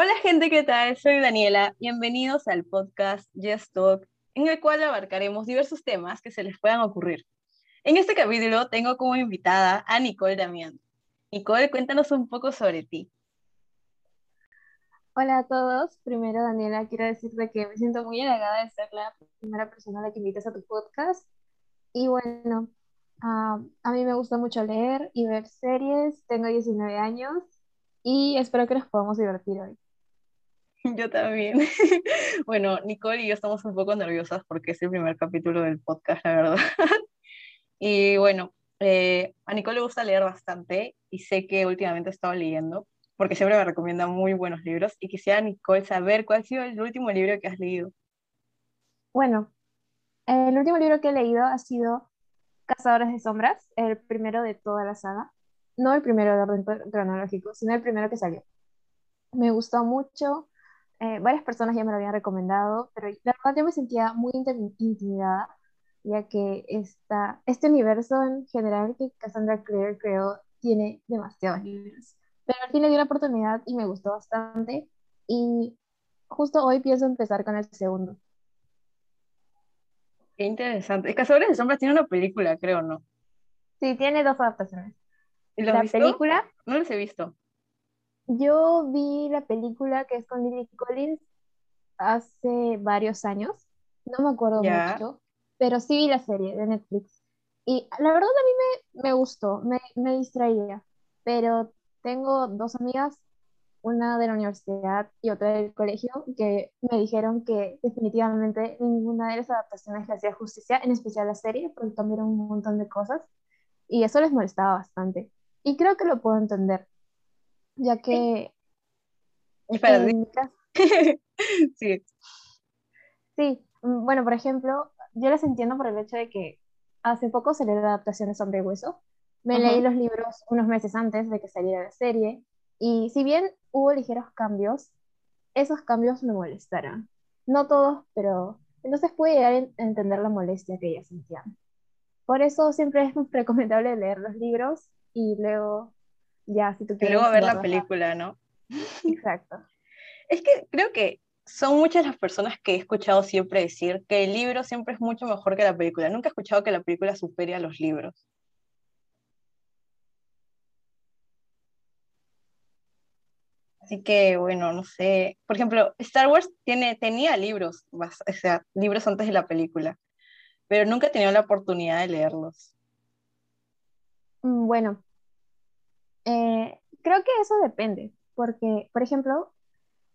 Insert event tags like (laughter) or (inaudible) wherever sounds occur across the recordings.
Hola gente, ¿qué tal? Soy Daniela. Bienvenidos al podcast Just Talk, en el cual abarcaremos diversos temas que se les puedan ocurrir. En este capítulo tengo como invitada a Nicole Damián. Nicole, cuéntanos un poco sobre ti. Hola a todos. Primero, Daniela, quiero decirte que me siento muy halagada de ser la primera persona a la que invitas a tu podcast. Y bueno, ah, a mí me gusta mucho leer y ver series. Tengo 19 años y espero que nos podamos divertir hoy. (laughs) Yo también. (laughs) Bueno, Nicole y yo estamos un poco nerviosas porque es el primer capítulo del podcast, la verdad. (laughs) Y bueno, eh, a Nicole le gusta leer bastante y sé que últimamente he estado leyendo porque siempre me recomienda muy buenos libros y quisiera, Nicole, saber cuál ha sido el último libro que has leído. Bueno, el último libro que he leído ha sido Cazadores de Sombras, el primero de toda la saga. No el primero de orden cronológico, sino el primero que salió. Me gustó mucho, eh, varias personas ya me lo habían recomendado, pero la verdad yo me sentía muy intimidada, ya que esta, este universo en general que Cassandra Clare creó tiene demasiados libros. Pero al fin le di la oportunidad y me gustó bastante. Y justo hoy pienso empezar con el segundo. Qué interesante. Cazadores de Sombras tiene una película, creo, ¿no? Sí, tiene dos adaptaciones. ¿Y la película? No los he visto. Yo vi la película que es con Lily Collins hace varios años, no me acuerdo mucho, pero sí vi la serie de Netflix. Y la verdad a mí me, me gustó, me, me, distraía, pero tengo dos amigas, una de la universidad y otra del colegio, que me dijeron que definitivamente ninguna de las adaptaciones le hacía justicia, en especial la serie, porque cambiaron un montón de cosas, y eso les molestaba bastante. Y creo que lo puedo entender ya que... Espera, (laughs) sí. Sí, mm, bueno, por ejemplo, yo les entiendo por el hecho de que hace poco se le da adaptaciones Hombre Hueso. Me leí los libros unos meses antes de que saliera la serie y si bien hubo ligeros cambios, esos cambios me molestaron. No todos, pero entonces puede llegar a entender la molestia que ellas sentían. Por eso siempre es recomendable leer los libros y luego ya, si tú quieres. Y luego ver la película, ¿no? Exacto. es que creo que son muchas las personas que he escuchado siempre decir que el libro siempre es mucho mejor que la película. Nunca he escuchado que la película supere a los libros. Así que, bueno, no sé. Por ejemplo, Star Wars tiene, tenía libros, o sea, libros antes de la película, pero nunca he tenido la oportunidad de leerlos. Mm, bueno, eh, creo que eso depende, porque, por ejemplo,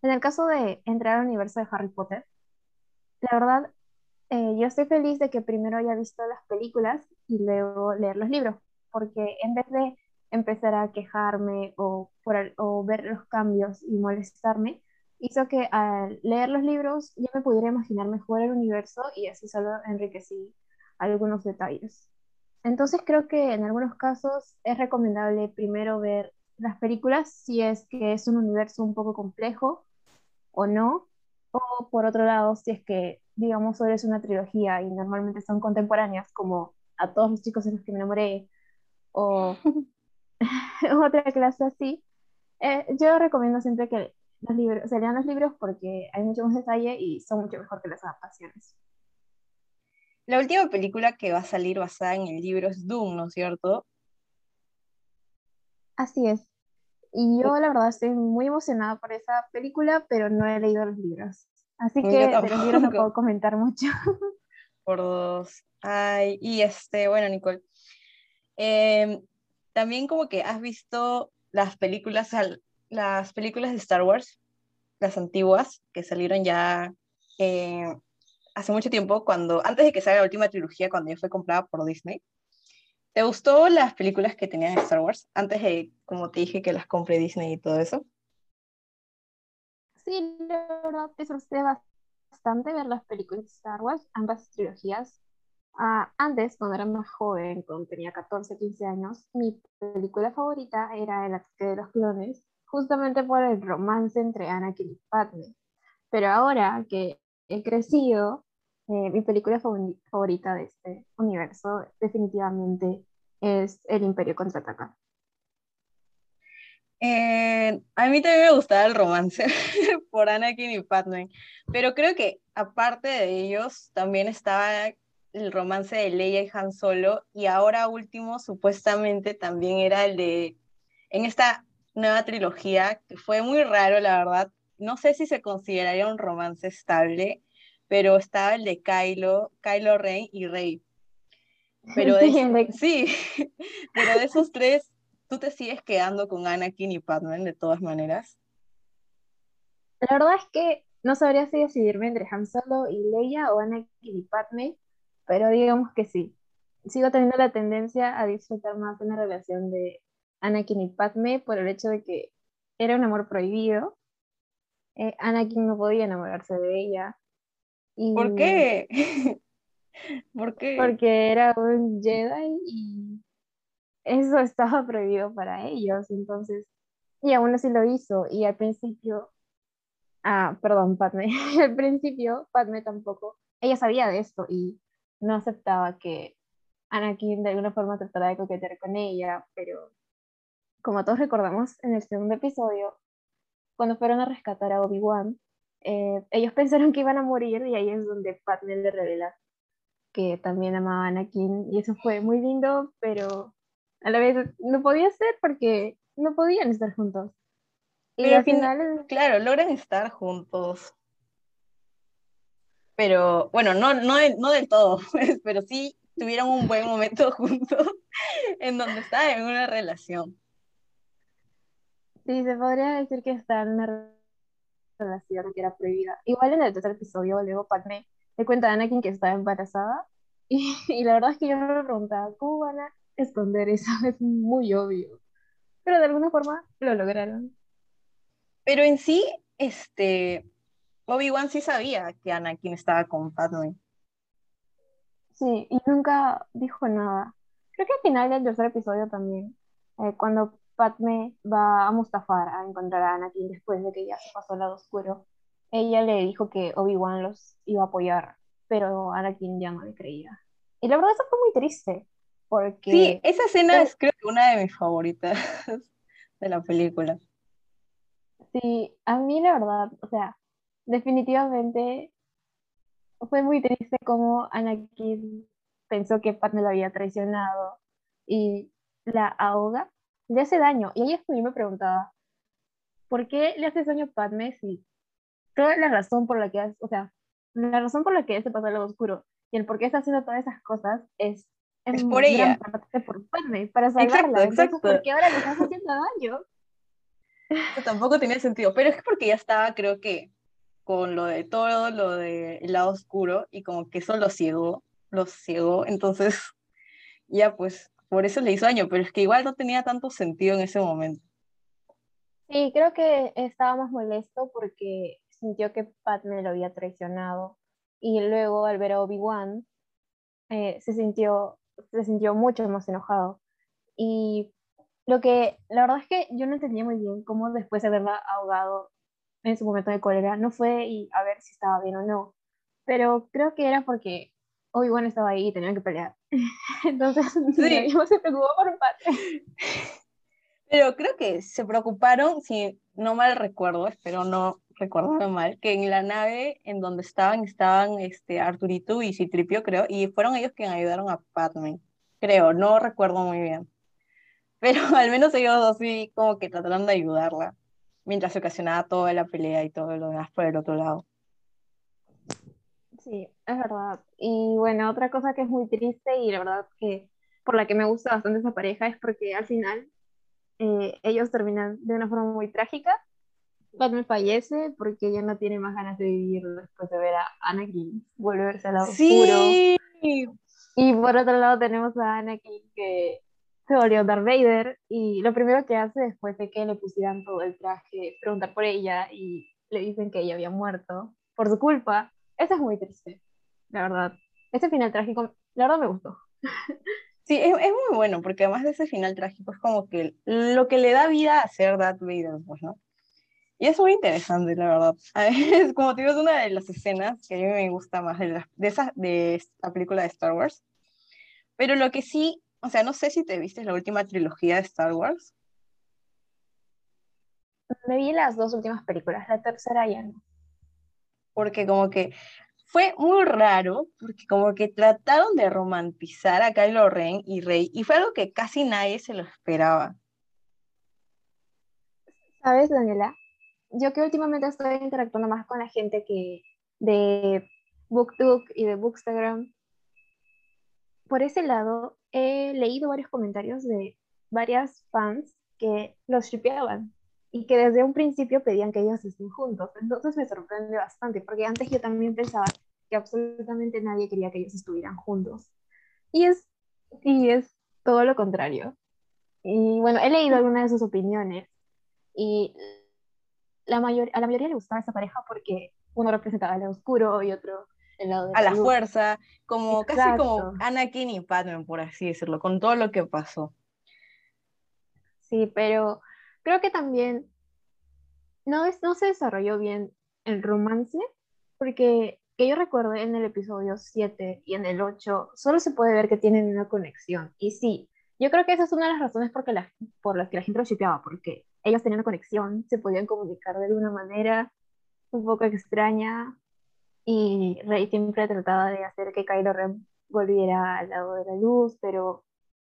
en el caso de entrar al universo de Harry Potter, la verdad, eh, yo estoy feliz de que primero haya visto las películas y luego leer los libros, porque en vez de empezar a quejarme o, o ver los cambios y molestarme, hizo que al leer los libros ya me pudiera imaginar mejor el universo y así solo enriquecí algunos detalles. Entonces creo que en algunos casos es recomendable primero ver las películas si es que es un universo un poco complejo o no, o por otro lado si es que, digamos, solo es una trilogía y normalmente son contemporáneas como a todos los chicos en los que me enamoré o (laughs) (laughs) otra clase así. Eh, yo recomiendo siempre que los libros, se lean los libros porque hay mucho más detalle y son mucho mejor que las adaptaciones. La última película que va a salir basada en el libro es Doom, ¿no es cierto? Así es. Y yo la verdad estoy muy emocionada por esa película, pero no he leído los libros. Así que de los libros no puedo comentar mucho. (laughs) Por dos. Ay, y este, bueno, Nicole. Em, también como que has visto las películas, las películas de Star Wars, las antiguas, que salieron ya eh, hace mucho tiempo, cuando, antes de que salga la última trilogía, cuando ya fue comprada por Disney. ¿Te gustó las películas que tenían Star Wars? Antes de, como te dije, que las compre Disney y todo eso. Sí, la verdad disfruté bastante ver las películas de Star Wars, ambas trilogías. Uh, antes, cuando era más joven, cuando tenía 14, 15 años, mi película favorita era El ataque de los clones, justamente por el romance entre Anakin y Padme. Pero ahora que he crecido, eh, mi película favorita de este universo definitivamente es El Imperio Contraataca. Eh, a mí también me gustaba el romance (laughs) por Anakin y Padme, pero creo que aparte de ellos también estaba el romance de Leia y Han Solo y ahora último supuestamente también era el de en esta nueva trilogía que fue muy raro la verdad. No sé si se consideraría un romance estable, pero estaba el de Kylo, Kylo Rey y Rey. Pero (laughs) de, sí, (laughs) pero de esos tres ¿Tú te sigues quedando con Anakin y Padme de todas maneras? La verdad es que no sabría si decidirme entre Han Solo y Leia o Anakin y Padme, pero digamos que sí. Sigo teniendo la tendencia a disfrutar más de una relación de Anakin y Padme por el hecho de que era un amor prohibido. Eh, Anakin no podía enamorarse de ella. ¿Por qué? (laughs) ¿Por qué? Porque era un Jedi y eso estaba prohibido para ellos, entonces, y aún así lo hizo, y al principio, ah, perdón, Padme, (laughs) al principio Padme tampoco, ella sabía de esto y no aceptaba que Anakin de alguna forma tratara de coquetear con ella, pero como todos recordamos en el segundo episodio, cuando fueron a rescatar a Obi-Wan, eh, ellos (laughs) pensaron que iban a morir y ahí es donde Padme le revela que también amaba a Anakin y eso fue muy lindo, pero a la vez no podía ser porque no podían estar juntos. Y al final, claro, logran estar juntos. Pero bueno, no, no, no del todo, pues, (laughs) pero sí tuvieron un buen momento (laughs) juntos en donde estaban en una relación. Sí, se podría decir que está en una relación que era prohibida. Igual en el tercer episodio, luego Padme le cuenta a Anakin que estaba embarazada (laughs) y, y la verdad es que yo me preguntaba, ¿cómo van a esconder eso, (laughs) es muy obvio. Pero de alguna forma lo lograron. Pero en sí, este, Obi-Wan sí sabía que Anakin estaba con Padme. Sí, y nunca dijo nada. Creo que al final del tercer episodio también, eh, cuando Padme va a Mustafar a encontrar a Anakin después de que ya se pasó al lado oscuro, ella le dijo que Obi-Wan los iba a apoyar, pero Anakin ya no le creía. Y la verdad eso fue muy triste, Sí, esa escena es creo que una de mis favoritas (laughs) de la película. Sí, a mí la verdad, o sea, definitivamente fue muy triste como Anakin pensó que Padme lo había traicionado y la ahoga, le hace daño. Y ahí es yo me preguntaba, ¿por qué le hace daño a Padme si toda la razón por la que, o sea, la razón por la que se pasó al lado oscuro y el por qué está haciendo todas esas cosas es es por ella. por para salvarla. Exacto, porque ahora le estás haciendo daño. tampoco tenía sentido, pero es porque ya estaba, creo que, con lo de todo, lo del lado oscuro, y como que eso lo ciegó, lo ciegó, entonces ya pues, por eso le hizo daño, pero es que igual no tenía tanto sentido en ese momento. Sí, creo que estaba más molesto porque sintió que Padme lo había traicionado, y luego al ver a Obi-Wan, eh, se sintió se sintió mucho más enojado. Y lo que, la verdad es que yo no entendía muy bien cómo después de haberla ahogado en su momento de cólera, no fue y a ver si estaba bien o no. Pero creo que era porque Obi-Wan estaba ahí y tenía que pelear. (laughs) Entonces, sí. (laughs) se preocupó por parte. (laughs) Pero creo que se preocuparon, si no mal recuerdo, espero no recuerdo mal, que en la nave en donde estaban, estaban este, Arturito y Citripio, creo, y fueron ellos quienes ayudaron a Padme, creo, no recuerdo muy bien. Pero al menos ellos dos sí como que trataron de ayudarla, mientras se ocasionaba toda la pelea y todo lo demás por el otro lado. Sí, es verdad. Y bueno, otra cosa que es muy triste y la verdad que por la que me gusta bastante esa pareja es porque al final eh, ellos terminan de una forma muy trágica Padme fallece porque ella no tiene más ganas de vivir después de ver a Anakin volverse al lado sí. oscuro. Y por otro lado tenemos a Anakin que se volvió Darth Vader y lo primero que hace después de que le pusieran todo el traje es preguntar por ella y le dicen que ella había muerto por su culpa. Es muy triste, la verdad. Ese final trágico, la verdad me gustó. (laughs) Sí, es, es, muy bueno, porque además de ese final trágico es como que lo que le da vida a ser Darth Vader, pues, ¿no? Y es muy interesante, la verdad. (laughs) Como te digo, es una de las escenas que a mí me gusta más de, la, de, esa, de esta película de Star Wars. Pero lo que sí, o sea, no sé si te viste la última trilogía de Star Wars. me vi las dos últimas películas, la tercera ya no. Porque como que fue muy raro, porque como que trataron de romantizar a Kylo Ren y Rey, y fue algo que casi nadie se lo esperaba. ¿Sabes, Daniela? Yo que últimamente estoy interactuando más con la gente que de BookTok y de Bookstagram, por ese lado he leído varios comentarios de varias fans que los shipeaban y que desde un principio pedían que ellos estén juntos. Entonces me sorprende bastante, porque antes yo también pensaba que absolutamente nadie quería que ellos estuvieran juntos. Y es, y es todo lo contrario. Y bueno, he leído algunas de sus opiniones y la mayor, a la mayoría le gustaba esa pareja porque uno representaba el lado oscuro y otro el lado de a la fuerza, como casi como Anakin y Padme, por así decirlo, con todo lo que pasó. Sí, pero creo que también no, es, no se desarrolló bien el romance, porque que yo recuerdo en el episodio 7 y en el 8, solo se puede ver que tienen una conexión. Y sí, yo creo que esa es una de las razones por, la, por las que la gente lo shipeaba, porque ellos tenían una conexión, se podían comunicar de alguna manera un poco extraña, y Rey siempre trataba de hacer que Kylo Ren volviera al lado de la luz, pero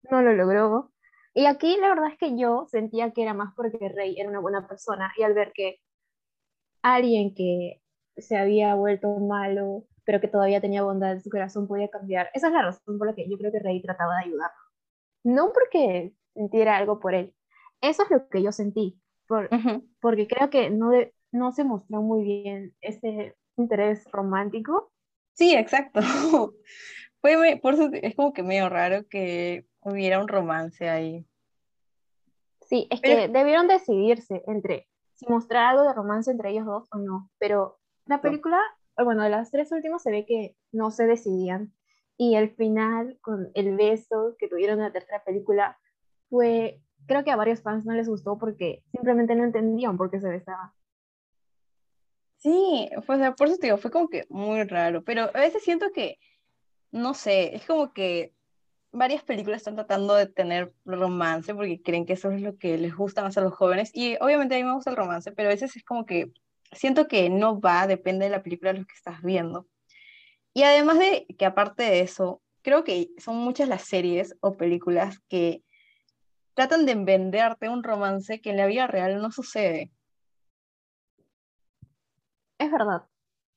no lo logró. Y aquí la verdad es que yo sentía que era más porque Rey era una buena persona y al ver que alguien que se había vuelto malo, pero que todavía tenía bondad en su corazón podía cambiar, esa es la razón por la que yo creo que Rey trataba de ayudarlo. No porque sintiera algo por él, eso es lo que yo sentí, por, porque creo que no, no se mostró muy bien ese interés romántico. Sí, exacto. (laughs) Fue, por eso es como que medio raro que hubiera un romance ahí. Sí, es que debieron decidirse entre si mostrar algo de romance entre ellos dos o no, pero la película, bueno, de las tres últimas se ve que no se decidían y el final con el beso que tuvieron en la tercera película fue, creo que a varios fans no les gustó porque simplemente no entendían por qué se besaban. Sí, pues por eso te digo, fue como que muy raro, pero a veces siento que, no sé, es como que varias películas están tratando de tener romance porque creen que eso es lo que les gusta más a los jóvenes y obviamente a mí me gusta el romance, pero a veces es como que siento que no va, depende de la película de lo que estás viendo. Y además de que aparte de eso, creo que son muchas las series o películas que tratan de venderte un romance que en la vida real no sucede. Es verdad,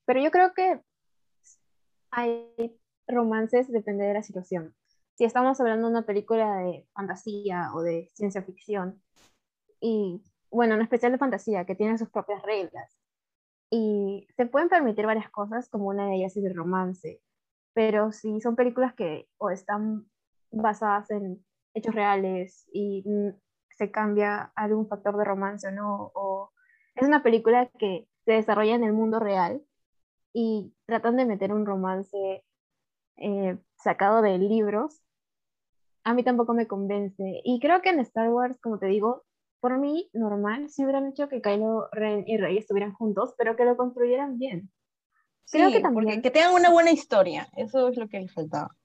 pero yo creo que hay romances, depende de la situación. Si estamos hablando de una película de fantasía o de ciencia ficción, y bueno, en especial de fantasía, que tiene sus propias reglas, y se pueden permitir varias cosas, como una de ellas es el romance, pero si son películas que o están basadas en hechos reales y se cambia algún factor de romance o no, o es una película que se desarrolla en el mundo real y tratan de meter un romance eh, sacado de libros, a mí tampoco me convence. Y creo que en Star Wars, como te digo, por mí, normal, si hubieran hecho que Kylo Ren y Rey estuvieran juntos, pero que lo construyeran bien. Creo que también. que tengan una buena historia, eso es lo que les faltaba.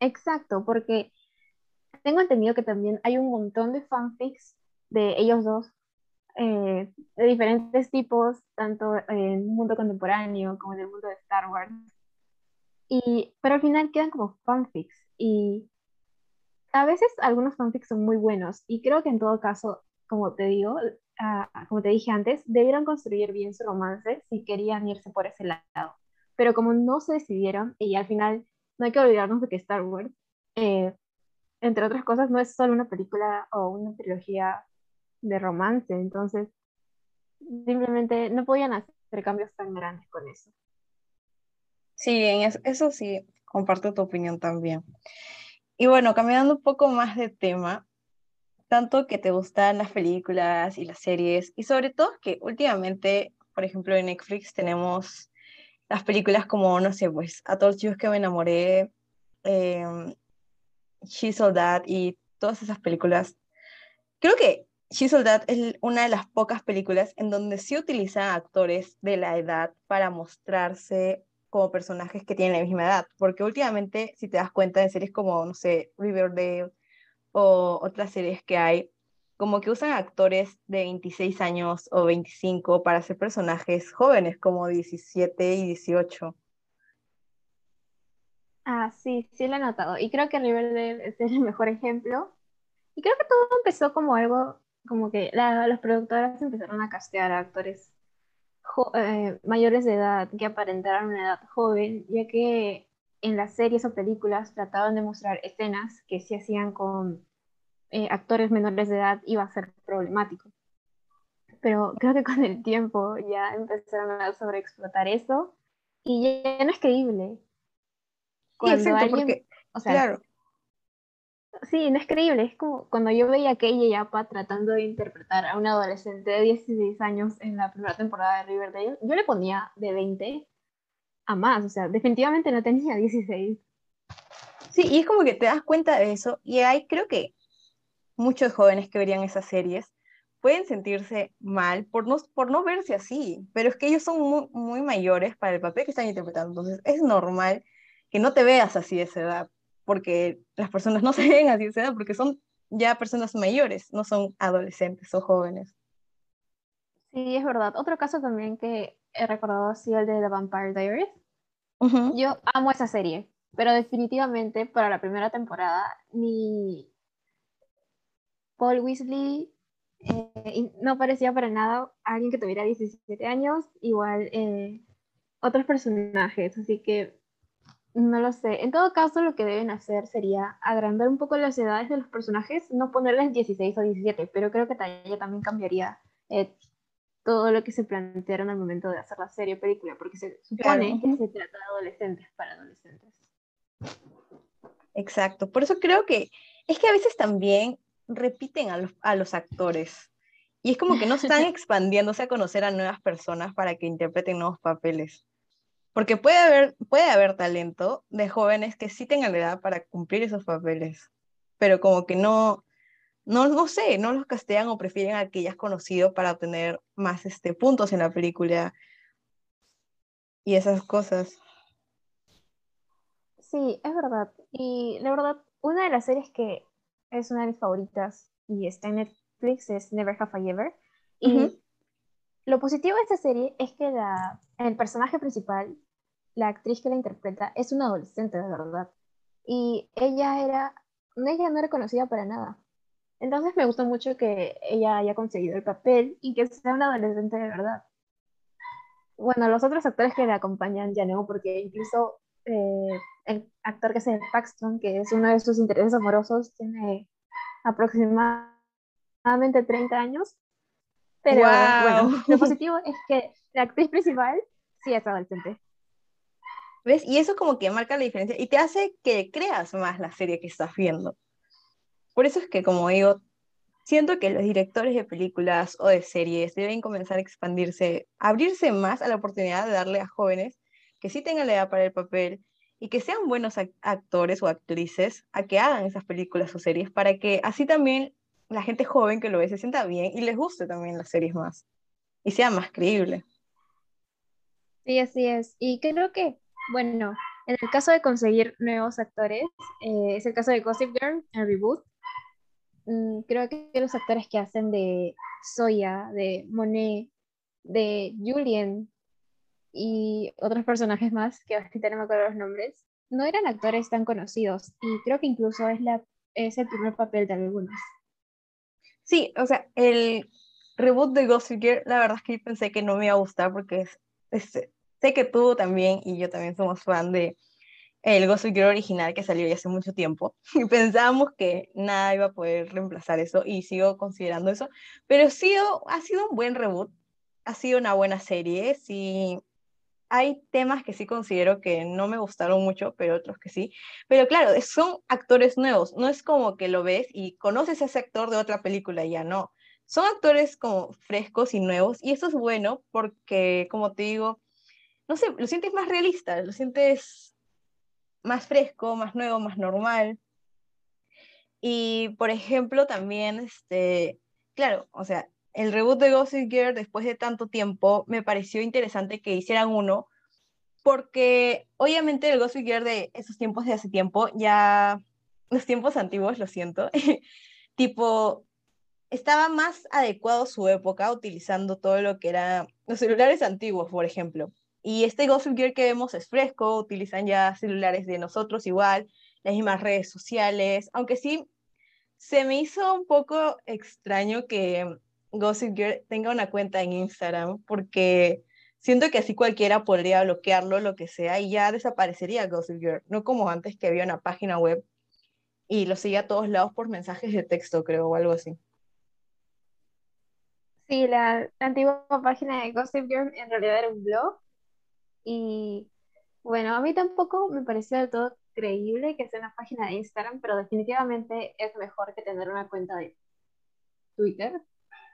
Exacto, porque tengo entendido que también hay un montón de fanfics de ellos dos eh, de diferentes tipos, tanto en el mundo contemporáneo como en el mundo de Star Wars. Y, pero al final quedan como fanfics y a veces algunos fanfics son muy buenos y creo que en todo caso, como te digo, ah, como te dije antes, debieron construir bien su romance si querían irse por ese lado. Pero como no se decidieron y al final no hay que olvidarnos de que Star Wars, eh, entre otras cosas, no es solo una película o una trilogía de romance, entonces simplemente no podían hacer cambios tan grandes con eso. Sí, eso, sí, comparto tu opinión también. Y bueno, cambiando un poco más de tema, tanto que te gustan las películas y las series, y sobre todo que últimamente, por ejemplo, en Netflix tenemos las películas como, no sé, pues, A todos los que me enamoré, eh, She's All That y todas esas películas. Creo que She Soldat es una de las pocas películas en donde sí utilizan actores de la edad para mostrarse como personajes que tienen la misma edad, porque últimamente, si te das cuenta de series como, no sé, Riverdale o otras series que hay, como que usan actores de 26 años o 25 para hacer personajes jóvenes como 17 y 18. Ah, sí, sí lo he notado. Y creo que Riverdale es el mejor ejemplo. Y creo que todo empezó como algo, como que la, las productoras empezaron a castear a actores eh, mayores de edad que aparentaran una edad joven, ya que en las series o películas trataban de mostrar escenas que se hacían con eh, actores menores de edad iba a ser problemático. Pero creo que con el tiempo ya empezaron a sobreexplotar eso y ya no es creíble. Cuando alguien, o sea, claro. Sí, no es creíble. Es como cuando yo veía a Kei Yapa tratando de interpretar a un adolescente de 16 años en la primera temporada de Riverdale, yo le ponía de 20 a más. O sea, definitivamente no tenía 16. Sí, y es como que te das cuenta de eso. Y hay, creo que muchos jóvenes que verían esas series pueden sentirse mal por no, por no verse así, pero es que ellos son muy, muy mayores para el papel que están interpretando. Entonces, es normal que no te veas así de esa edad porque las personas no (laughs) se ven así se porque son ya personas mayores, no son adolescentes o jóvenes. Sí, es verdad. Otro caso también que he recordado ha sido el de The Vampire Diaries. Yo amo esa serie, pero definitivamente para la primera temporada ni Paul Weasley eh, no parecía para nada alguien que tuviera 17 años, igual eh, otros personajes, así que no lo sé. En todo caso, lo que deben hacer sería agrandar un poco las edades de los personajes, no ponerles 16 o 17, pero creo que ella también cambiaría eh, todo lo que se plantearon al momento de hacer la serie o película, porque se supone que se trata de adolescentes para adolescentes. Exacto, por eso creo que es que a veces también repiten a los, a los actores. Y es como que no (laughs) están expandiéndose a conocer a nuevas personas para que interpreten nuevos papeles. Porque puede haber, puede haber talento de jóvenes que sí tengan la edad para cumplir esos papeles, pero como que no, no, no sé, no los castean o prefieren a que ya conocido para obtener más este, puntos en la película y esas cosas. Sí, es verdad. Y la verdad, una de las series que es una de mis favoritas y está en Netflix es Never Have I Ever. Y lo positivo de esta serie es que la, el personaje principal la actriz que la interpreta es una adolescente, de verdad. Y ella era, ella no era conocida para nada. Entonces me gustó mucho que ella haya conseguido el papel y que sea una adolescente de verdad. Bueno, los otros actores que la acompañan ya no, porque incluso eh, el actor que hace Paxton, que es uno de sus intereses amorosos, tiene aproximadamente 30 años. Pero bueno, lo positivo es que la actriz principal sí es adolescente. ¿Ves? Y eso como que marca la diferencia y te hace que creas más la serie que estás viendo. Por eso es que, como digo, siento que los directores de películas o de series deben comenzar a expandirse, abrirse más a la oportunidad de darle a jóvenes que sí tengan la edad para el papel y que sean buenos actores o actrices a que hagan esas películas o series para que así también la gente joven que lo ve se sienta bien y les guste también las series más y sea más creíble. Sí, así es. Y creo que bueno, en el caso de conseguir nuevos actores, eh, es el caso de Gossip Girl, el reboot. Mm, creo que los actores que hacen de Soya, de Monet, de Julien y otros personajes más, que ahorita no me acuerdo los nombres, no eran actores tan conocidos y creo que incluso es, la, es el primer papel de algunos. Sí, o sea, el reboot de Gossip Girl, la verdad es que pensé que no me iba a gustar porque es sé que tú también y yo también somos fan de el Gossip Girl original que salió ya hace mucho tiempo (laughs) y pensábamos que nada iba a poder reemplazar eso y sigo considerando eso, pero sí, ha sido un buen reboot, ha sido una buena serie, sí hay temas que sí considero que no me gustaron mucho, pero otros que sí. Pero claro, son actores nuevos, no es como que lo ves y conoces a ese actor de otra película, ya no. Son actores como frescos y nuevos y eso es bueno porque, como te digo, no sé, lo sientes más realista, lo sientes más fresco, más nuevo, más normal. Y, por ejemplo, también, este, claro, o sea, el reboot de Gossip Girl después de tanto tiempo me pareció interesante que hicieran uno, porque obviamente el Gossip Girl de esos tiempos de hace tiempo, ya los tiempos antiguos, lo siento, (laughs) tipo, estaba más adecuado su época utilizando todo lo que eran los celulares antiguos, por ejemplo. Y este Gossip Gear que vemos es fresco, utilizan ya celulares de nosotros igual, las mismas redes sociales, aunque sí se me hizo un poco extraño que Gossip Girl tenga una cuenta en Instagram, porque siento que así cualquiera podría bloquearlo, lo que sea, y ya desaparecería Gossip Girl, no como antes que había una página web y lo seguía a todos lados por mensajes de texto, creo, o algo así. Sí, la, antigua página de Gossip Girl en realidad era un blog. Y bueno, a mí tampoco me pareció del todo creíble que sea una página de Instagram, pero definitivamente es mejor que tener una cuenta de Twitter,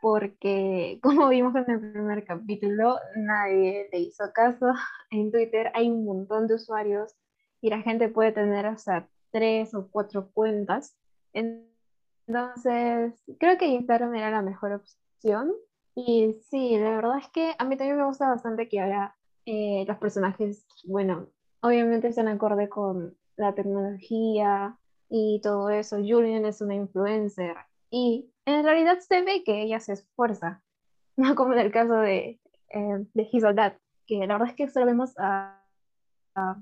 porque (laughs) como vimos en el primer capítulo, nadie le hizo caso. (laughs) En Twitter hay un montón de usuarios y la gente puede tener hasta tres o cuatro cuentas. Entonces, creo que Instagram era la mejor opción. Y sí, la verdad es que a mí también me gusta bastante que ahora eh, los personajes, bueno, obviamente están acorde con la tecnología y todo eso. Julian es una influencer y en realidad se ve que ella se esfuerza, (laughs) no como en el caso de, eh, de His que la verdad es que solo vemos a, a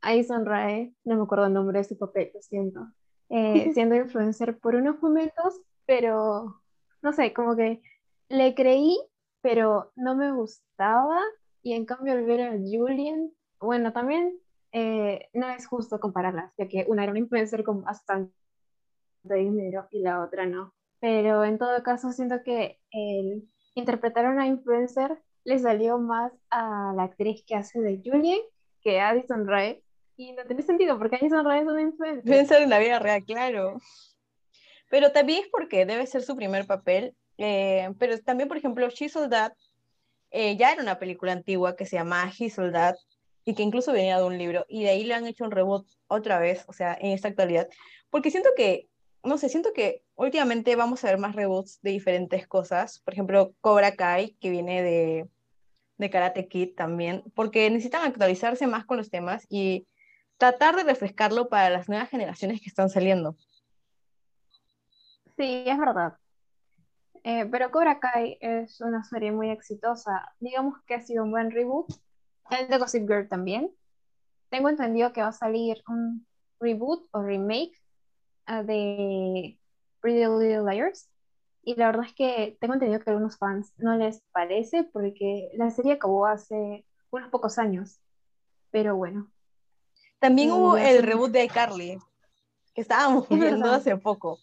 Aison Rae, no me acuerdo el nombre de su papel, lo siento, eh, (laughs) siendo influencer por unos momentos, pero no sé, como que le creí, pero no me gustaba. Y en cambio, al ver a Julian, bueno, también eh, no es justo compararlas, ya que una era una influencer con bastante dinero y la otra no. Pero en todo caso, siento que el interpretar a una influencer le salió más a la actriz que hace de Julian que a Addison Rae. Y no tiene sentido, porque Addison Rae es una influencer. Ser en la vida real, claro. Pero también es porque debe ser su primer papel. Eh, pero también, por ejemplo, She Soldat eh, ya era una película antigua que se llama He Soldat y que incluso venía de un libro. Y de ahí le han hecho un reboot otra vez, o sea, en esta actualidad. Porque siento que no sé, siento que últimamente vamos a ver más reboots de diferentes cosas. Por ejemplo, Cobra Kai, que viene de, de Karate Kid también, porque necesitan actualizarse más con los temas y tratar de refrescarlo para las nuevas generaciones que están saliendo. Sí, es verdad. Eh, pero Cobra Kai es una serie muy exitosa. Digamos que ha sido un buen reboot. El de Gossip Girl también. Tengo entendido que va a salir un reboot o remake de Pretty Little Liars. Y la verdad es que tengo entendido que a algunos fans no les parece porque la serie acabó hace unos pocos años. Pero bueno. También hubo el reboot de iCarly, que estábamos viendo (laughs) hace poco.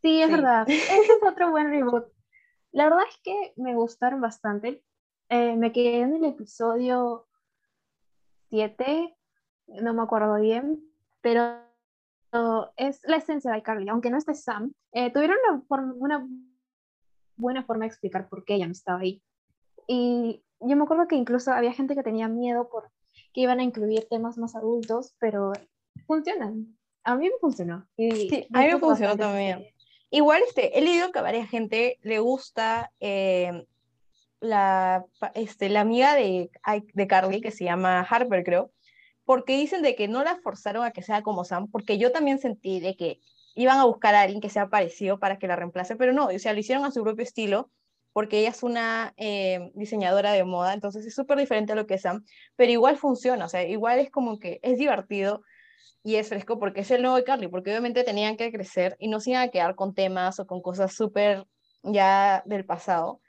Sí, es verdad. Ese es otro buen reboot. La verdad es que me gustaron bastante. Eh, me quedé en el episodio 7, no me acuerdo bien, pero es la esencia de iCarly, aunque no esté Sam, eh, tuvieron una, una, buena forma de explicar por qué ella no estaba ahí. Y yo me acuerdo que incluso había gente que tenía miedo por que iban a incluir temas más adultos, pero funcionan. A mí me funcionó. sí, a mí me funcionó también. Igual este, he leído que a varias gente le gusta eh, la, este, la amiga de, de Carly, que se llama Harper, creo, porque dicen de que no la forzaron a que sea como Sam, porque yo también sentí de que iban a buscar a alguien que sea parecido para que la reemplace, pero no, o sea, lo hicieron a su propio estilo, porque ella es una eh, diseñadora de moda, entonces es súper diferente a lo que es Sam, pero igual funciona, o sea, igual es como que es divertido y es fresco porque es el nuevo Carly, porque obviamente tenían que crecer y no se iban a quedar con temas o con cosas súper ya del pasado,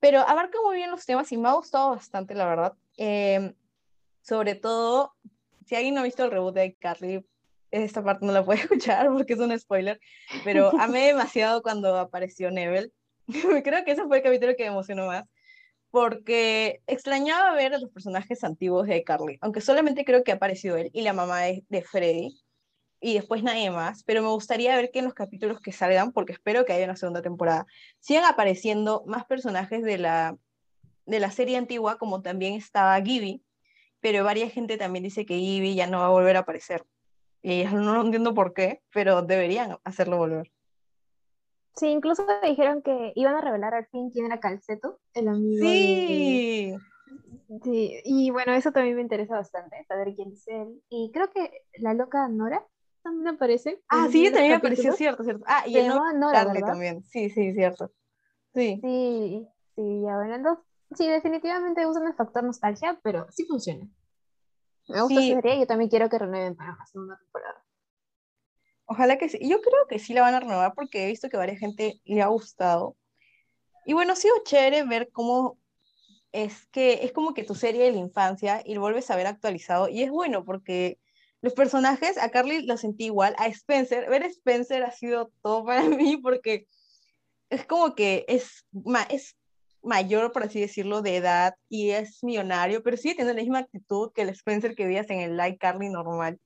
pero abarca muy bien los temas y me ha gustado bastante, la verdad. Eh, sobre todo si alguien no ha visto el reboot de Carly, esta parte no la puede (laughs) escuchar porque es un spoiler, pero amé demasiado cuando apareció Neville. (laughs) Creo que ese fue el capítulo que me emocionó más, porque extrañaba ver a los personajes antiguos de Carly, aunque solamente creo que apareció él y la mamá de, de Freddy, y después nadie más, pero me gustaría ver que en los capítulos que salgan, porque espero que haya una segunda temporada, sigan apareciendo más personajes de la, de la serie antigua, como también estaba Gibby, pero varias gente también dice que Ivy ya no va a volver a aparecer. Y no entiendo por qué, pero deberían hacerlo volver. Sí, incluso dijeron que iban a revelar al fin quién era Calceto, el amigo. Sí. Sí, y bueno, eso también me interesa bastante, saber quién es él. Y creo que la loca Nora también aparece. Ah, sí, también me pareció cierto, cierto. Ah, y el Nora, también. Sí, sí, cierto. Sí. Sí, sí, ya bueno, sí, definitivamente usan el factor nostalgia, pero sí funciona. Me gusta sí. esa serie y yo también quiero que renueven para la segunda temporada. Ojalá que sí. Yo creo que sí la van a renovar porque he visto que a varias gente le ha gustado. Y bueno, ha sido chévere ver cómo es que es como que tu serie de la infancia y lo vuelves a ver actualizado. Y es bueno porque los personajes, a Carly lo sentí igual, a Spencer, ver a Spencer ha sido todo para (laughs) mí porque es como que es, es mayor, por así decirlo, de edad y es millonario, pero sigue teniendo la misma actitud que el Spencer que veías en el Like Carly normal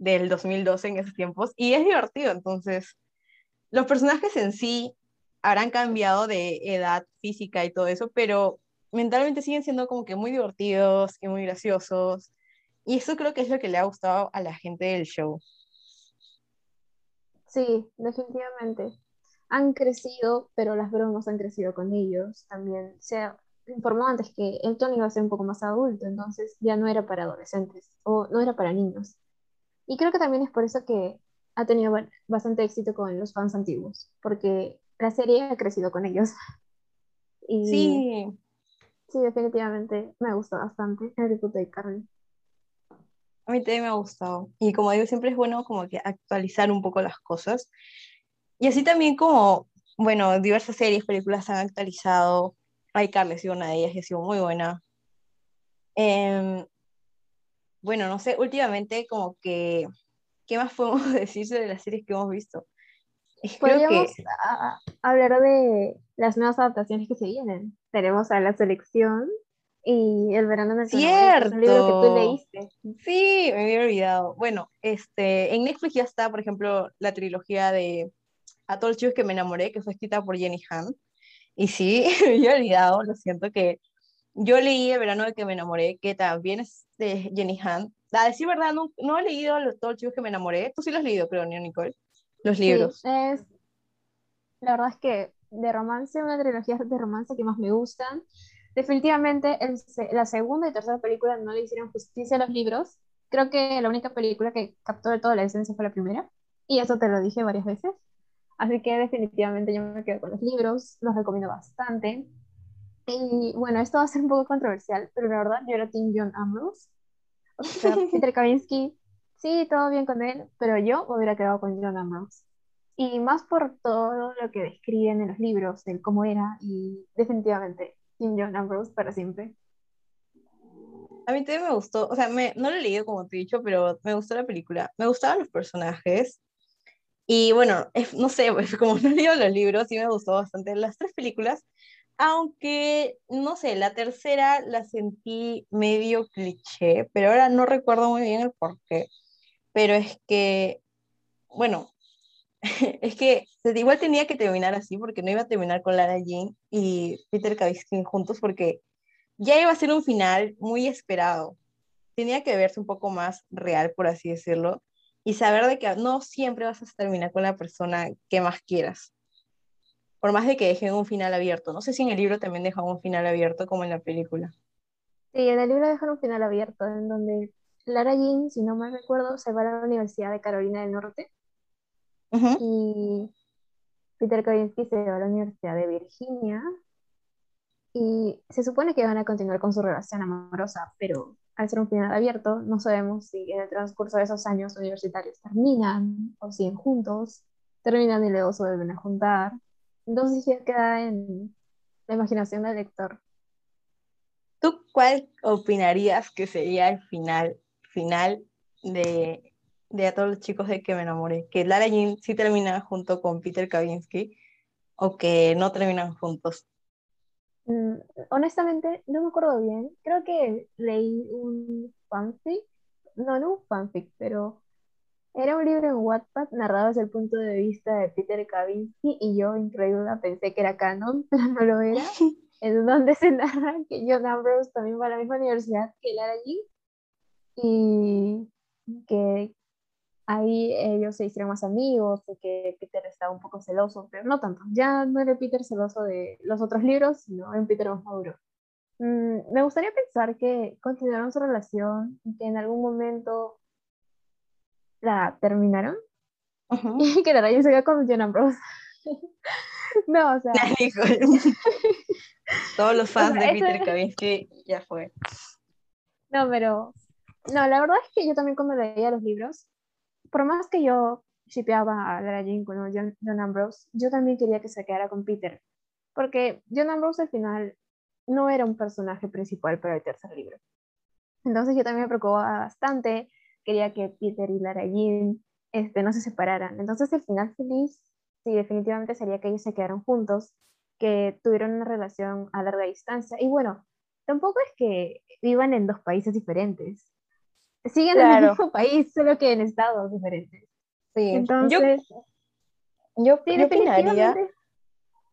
del 2012 en esos tiempos y es divertido, entonces los personajes en sí habrán cambiado de edad física y todo eso, pero mentalmente siguen siendo como que muy divertidos y muy graciosos y eso creo que es lo que le ha gustado a la gente del show. Sí, definitivamente. Han crecido, pero las bromas han crecido con ellos. También se informó antes que el Tony iba a ser un poco más adulto, entonces ya no era para adolescentes o no era para niños. Y creo que también es por eso que ha tenido bastante éxito con los fans antiguos, porque la serie ha crecido con ellos. (laughs) Y sí. Sí, definitivamente me gustó bastante el de Carly. A mí también me ha gustado. Y como digo, siempre es bueno como que actualizar un poco las cosas. Y así también como, bueno, diversas series, películas han actualizado. iCarly ha sido una de ellas y ha sido muy buena. Eh, bueno, no sé, últimamente como que, ¿qué más (laughs) podemos decir sobre las series que hemos visto? Podríamos hablar de las nuevas adaptaciones que se vienen. Tenemos a La Selección y El Verano en el ¡Cierto! un libro que tú leíste. Sí, me había olvidado. Bueno, este, en Netflix ya está, por ejemplo, la trilogía de A todos los chicos que me enamoré, que fue escrita por Jenny Han. Y sí, (laughs) me había olvidado, lo siento, que yo leí El verano de que me enamoré, que también es de Jenny Han. A decir verdad, no, no he leído los, todos los chicos que me enamoré. Tú sí los has leído, creo, Nicole. Los libros. Sí, es, la verdad es que de romance, una trilogía de romance que más me gustan. Definitivamente la segunda y tercera película no le hicieron justicia a los libros. Creo que la única película que captó de toda la esencia fue la primera. Y eso te lo dije varias veces. Así que definitivamente yo me quedo con los libros, los recomiendo bastante. Y bueno, esto va a ser un poco controversial, pero la verdad yo era Team John Ambrose. O sea, (laughs) Peter Kavinsky, sí, todo bien con él, pero yo me hubiera quedado con John Ambrose. Y más por todo lo que describen en los libros, del cómo era, y definitivamente Team John Ambrose para siempre. A mí también me gustó, o sea, me, no lo he leído como te he dicho, pero me gustó la película. Me gustaban los personajes. Y bueno, no sé, (laughs) pues, como no he leído los libros, sí me gustó bastante las tres películas aunque, no sé, la tercera la sentí medio cliché, pero ahora no recuerdo muy bien el por qué. Pero es que, bueno, (laughs) es que igual tenía que terminar así, porque no iba a terminar con Lara Jean y Peter Kavinsky juntos, porque ya iba a ser un final muy esperado. Tenía que verse un poco más real, por así decirlo, y saber de que no siempre vas a terminar con la persona que más quieras por más de que dejen un final abierto. No sé si en el libro también dejan un final abierto como en la película. Sí, en el libro dejan un final abierto, en donde Lara Jean, si no me recuerdo, se va a la Universidad de Carolina del Norte y Peter Kavinsky se va a la Universidad de Virginia y se supone que van a continuar con su relación amorosa, pero al ser un final abierto, no sabemos si en el transcurso de esos años universitarios terminan o siguen juntos, terminan y luego se vuelven a juntar. Entonces ya queda en la imaginación del lector. ¿Tú cuál opinarías que sería el final, final de, de A todos los chicos de que me enamoré? ¿Que Lara Jean sí termina junto con Peter Kavinsky o que no terminan juntos? Mm, honestamente, no me acuerdo bien. Creo que leí un fanfic. No, no un fanfic, pero era un libro en Wattpad narrado desde el punto de vista de Peter Kavinsky y yo, increíble, pensé que era canon, (laughs) pero no lo era, (laughs) en donde se narra que John Ambrose también va a la misma universidad que Lara allí y que ahí ellos se hicieron más amigos y que Peter estaba un poco celoso, pero no tanto. Ya no era Peter celoso de los otros libros, sino en Peter más maduro. Mm, me gustaría pensar que continuaron su relación y que en algún momento la terminaron y (laughs) que la raya se quedó con John Ambrose. (laughs) no, o sea. (laughs) Todos los fans de Peter Kavinsky ya fue. No, pero. No, la verdad es que yo también cuando leía los libros, por más que yo shipeaba a Lara Jean con John, John Ambrose, yo también quería que se quedara con Peter. Porque John Ambrose al final no era un personaje principal para el tercer libro. Entonces yo también me preocupaba bastante, quería que Peter y Lara Jean este, no se separaran. Entonces el final feliz, sí, definitivamente sería que ellos se quedaron juntos, que tuvieron una relación a larga distancia. Y bueno, tampoco es que vivan en dos países diferentes. Siguen en el mismo país, solo que en estados diferentes. Sí, entonces... Yo, yo, sí,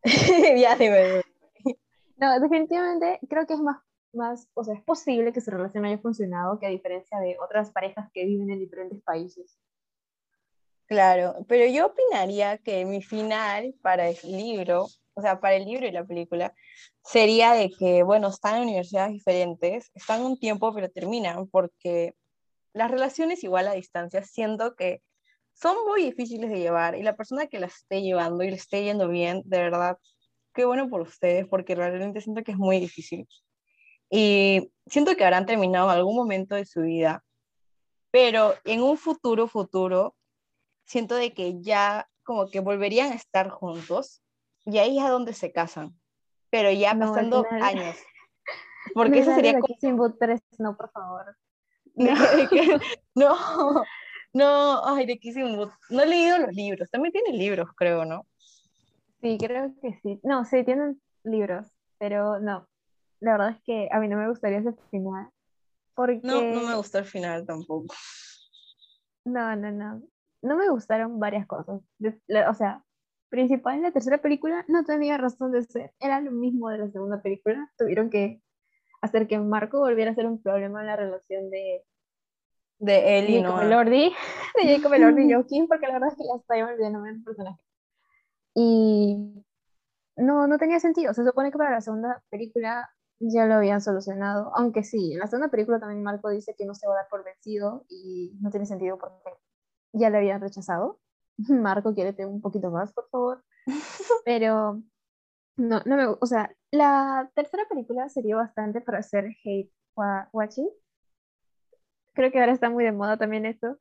(laughs) ya, dime. No, definitivamente creo que es más, más, o sea, es posible que su relación haya funcionado que a diferencia de otras parejas que viven en diferentes países. Claro, pero yo opinaría que mi final para el libro, o sea, para el libro y la película, sería de que, bueno, están en universidades diferentes, están un tiempo, pero terminan, porque las relaciones igual a distancia, siento que son muy difíciles de llevar y la persona que las esté llevando y le esté yendo bien, de verdad, qué bueno por ustedes, porque realmente siento que es muy difícil. Y siento que habrán terminado en algún momento de su vida, pero en un futuro, futuro, siento de que ya como que volverían a estar juntos y ahí es a donde se casan, pero ya pasando años. (laughs) Porque eso sería como... 3, no, por favor. (laughs) No, no, ay, de Kissing Booth. No he leído los libros, también tiene libros, creo, ¿no? Sí, creo que sí. No, sí, tienen libros, pero no. La verdad es que a mí no me gustaría ese final. Porque... No, no me gustó el final tampoco. No, no, no. No me gustaron varias cosas. O sea, principal en la tercera película no tenía razón de ser. Era lo mismo de la segunda película. Tuvieron que hacer que Marco volviera a ser un problema en la relación de de él y Jacob Elordi, (laughs) de Jacob Elordi y (laughs) Joaquín, porque la verdad es que ya estoy olvidando el personaje. Y no, no tenía sentido. Se supone que para la segunda película ya lo habían solucionado, aunque sí, en la segunda película también Marco dice que no se va a dar por vencido y no tiene sentido porque ya le habían rechazado. (laughs) Marco, quiérete un poquito más, por favor. (laughs) Pero no, no me, o sea, la tercera película sería bastante para hacer hate watching. Creo que ahora está muy de moda también esto.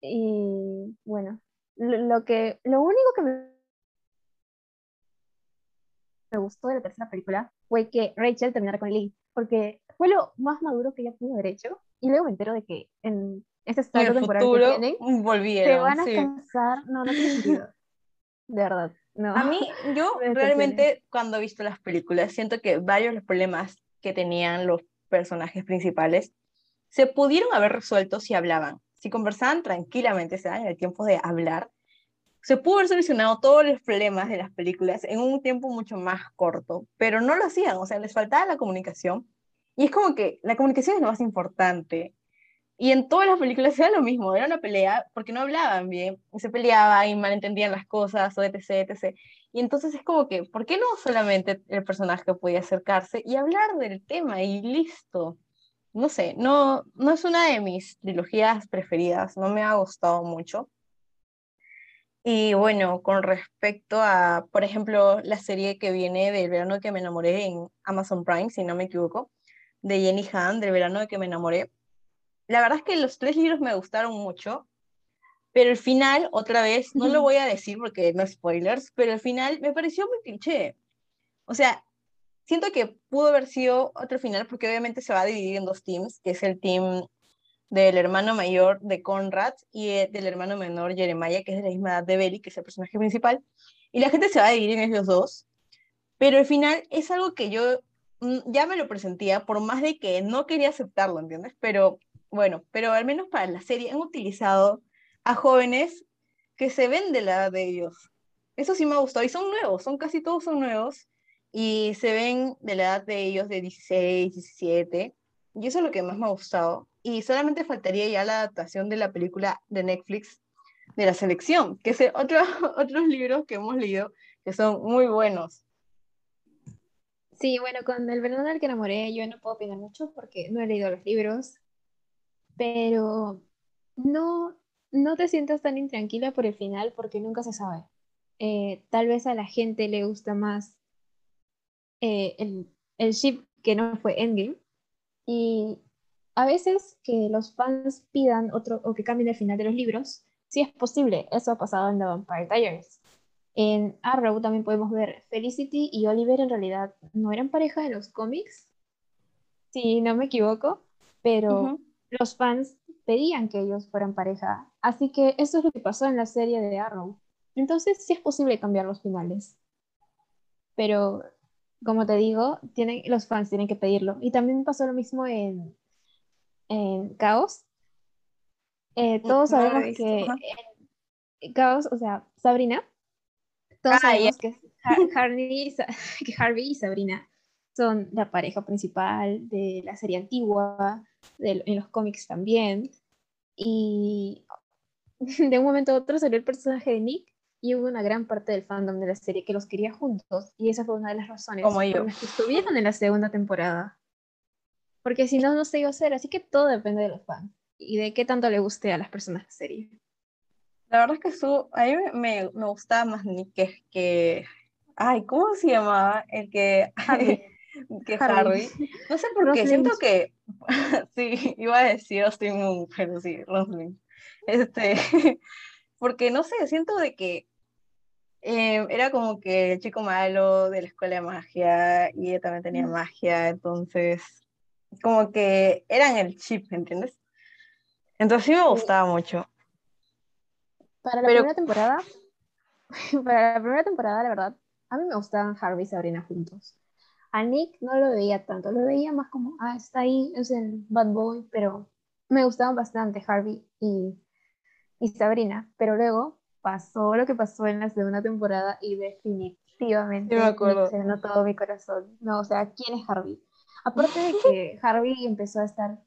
Y bueno, lo, que, lo único que me me gustó de la tercera película fue que Rachel terminara con Lee, porque fue lo más maduro que ella pudo haber hecho. Y luego me entero de que en este estado temporal que tienen, volvieron, se van a casar. No, no tiene sentido. (laughs) De verdad. No. A mí, yo (laughs) realmente cuando he visto las películas, siento que varios de los problemas que tenían los personajes principales se pudieron haber resuelto si hablaban, si conversaban tranquilamente, se dan el tiempo de hablar se pudo haber solucionado todos los problemas de las películas en un tiempo mucho más corto, pero no lo hacían, o sea, les faltaba la comunicación. Y es como que la comunicación es lo más importante. Y en todas las películas (laughs) era lo mismo, era una pelea porque no hablaban bien, se peleaban y malentendían las cosas, o etc, etc. Y entonces es como que, ¿por qué no solamente el personaje podía acercarse y hablar del tema y listo? No sé, no, no es una de mis trilogías preferidas, no me ha gustado mucho y bueno, con respecto a, por ejemplo, la serie que viene del verano que me enamoré en Amazon Prime, si no me equivoco, de Jenny Han, del verano de que me enamoré. La verdad es que los tres libros me gustaron mucho, pero el final, otra vez, no lo voy a decir porque no spoilers, pero el final me pareció muy cliché. O sea, siento que pudo haber sido otro final porque obviamente se va a dividir en dos teams, que es el team del hermano mayor de Conrad y eh, del hermano menor Jeremiah, que es de la misma edad de Belly, que es el personaje principal. Y la gente se va a dividir en ellos dos. Pero al final es algo que yo mm, ya me lo presentía, por más de que no quería aceptarlo, ¿entiendes? Pero bueno, pero al menos para la serie han utilizado a jóvenes que se ven de la edad de ellos. Eso sí me ha gustado. Y son nuevos, son casi todos son nuevos. Y se ven de la edad de ellos de 16, 17. Y eso es lo que más me ha gustado y solamente faltaría ya la adaptación de la película de Netflix de la selección, que es otro, (laughs) otros libros que hemos leído que son muy buenos. Sí, bueno, con El verano del que enamoré yo no puedo opinar mucho porque no he leído los libros, pero no, no te sientas tan intranquila por el final porque nunca se sabe. Eh, tal vez a la gente le gusta más eh, el, el ship que no fue Endgame. Y a veces que los fans pidan otro o que cambien el final de los libros, sí es posible. Eso ha pasado en The Vampire Diaries. En Arrow también podemos ver Felicity y Oliver en realidad no eran pareja de los cómics, si no me equivoco, pero los fans pedían que ellos fueran pareja. Así que eso es lo que pasó en la serie de Arrow. Entonces sí es posible cambiar los finales. Pero, como te digo, tienen, los fans tienen que pedirlo. Y también pasó lo mismo en, en Chaos. Eh, todos sabemos que en Chaos, o sea, Sabrina, todos ah, sabemos que, (laughs) que Harvey y Sabrina son la pareja principal de la serie antigua, en los cómics también. Y (laughs) de un momento a otro salió el personaje de Nick y hubo una gran parte del fandom de la serie que los quería juntos. Y esa fue una de las razones por las que estuvieron en la segunda temporada. Porque si no, no se iba a hacer. Así que todo depende de los fans y de qué tanto le guste a las personas la serie. La verdad es que su, a mí me, me, gustaba más Nick que, que, Ay, ¿cómo se llamaba? El que... (laughs) que Harvey. No sé por qué, siento que, (laughs) sí, iba a decir Austin Moon, pero sí, Roslyn. Este, (laughs) porque no sé, siento de que eh, era como que el chico malo de la escuela de magia y ella también tenía magia, entonces como que eran el chip, ¿entiendes? Entonces sí me gustaba mucho. Para la primera temporada, (laughs) para la primera temporada, la verdad, a mí me gustaban Harvey y Sabrina juntos. A Nick no lo veía tanto, lo veía más como, ah, está ahí, es el bad boy, pero me gustaban bastante Harvey y, y Sabrina, pero luego pasó lo que pasó en la segunda temporada y definitivamente me acuerdo. todo mi corazón. No, o sea, ¿quién es Harvey? Aparte de (laughs) que Harvey empezó a estar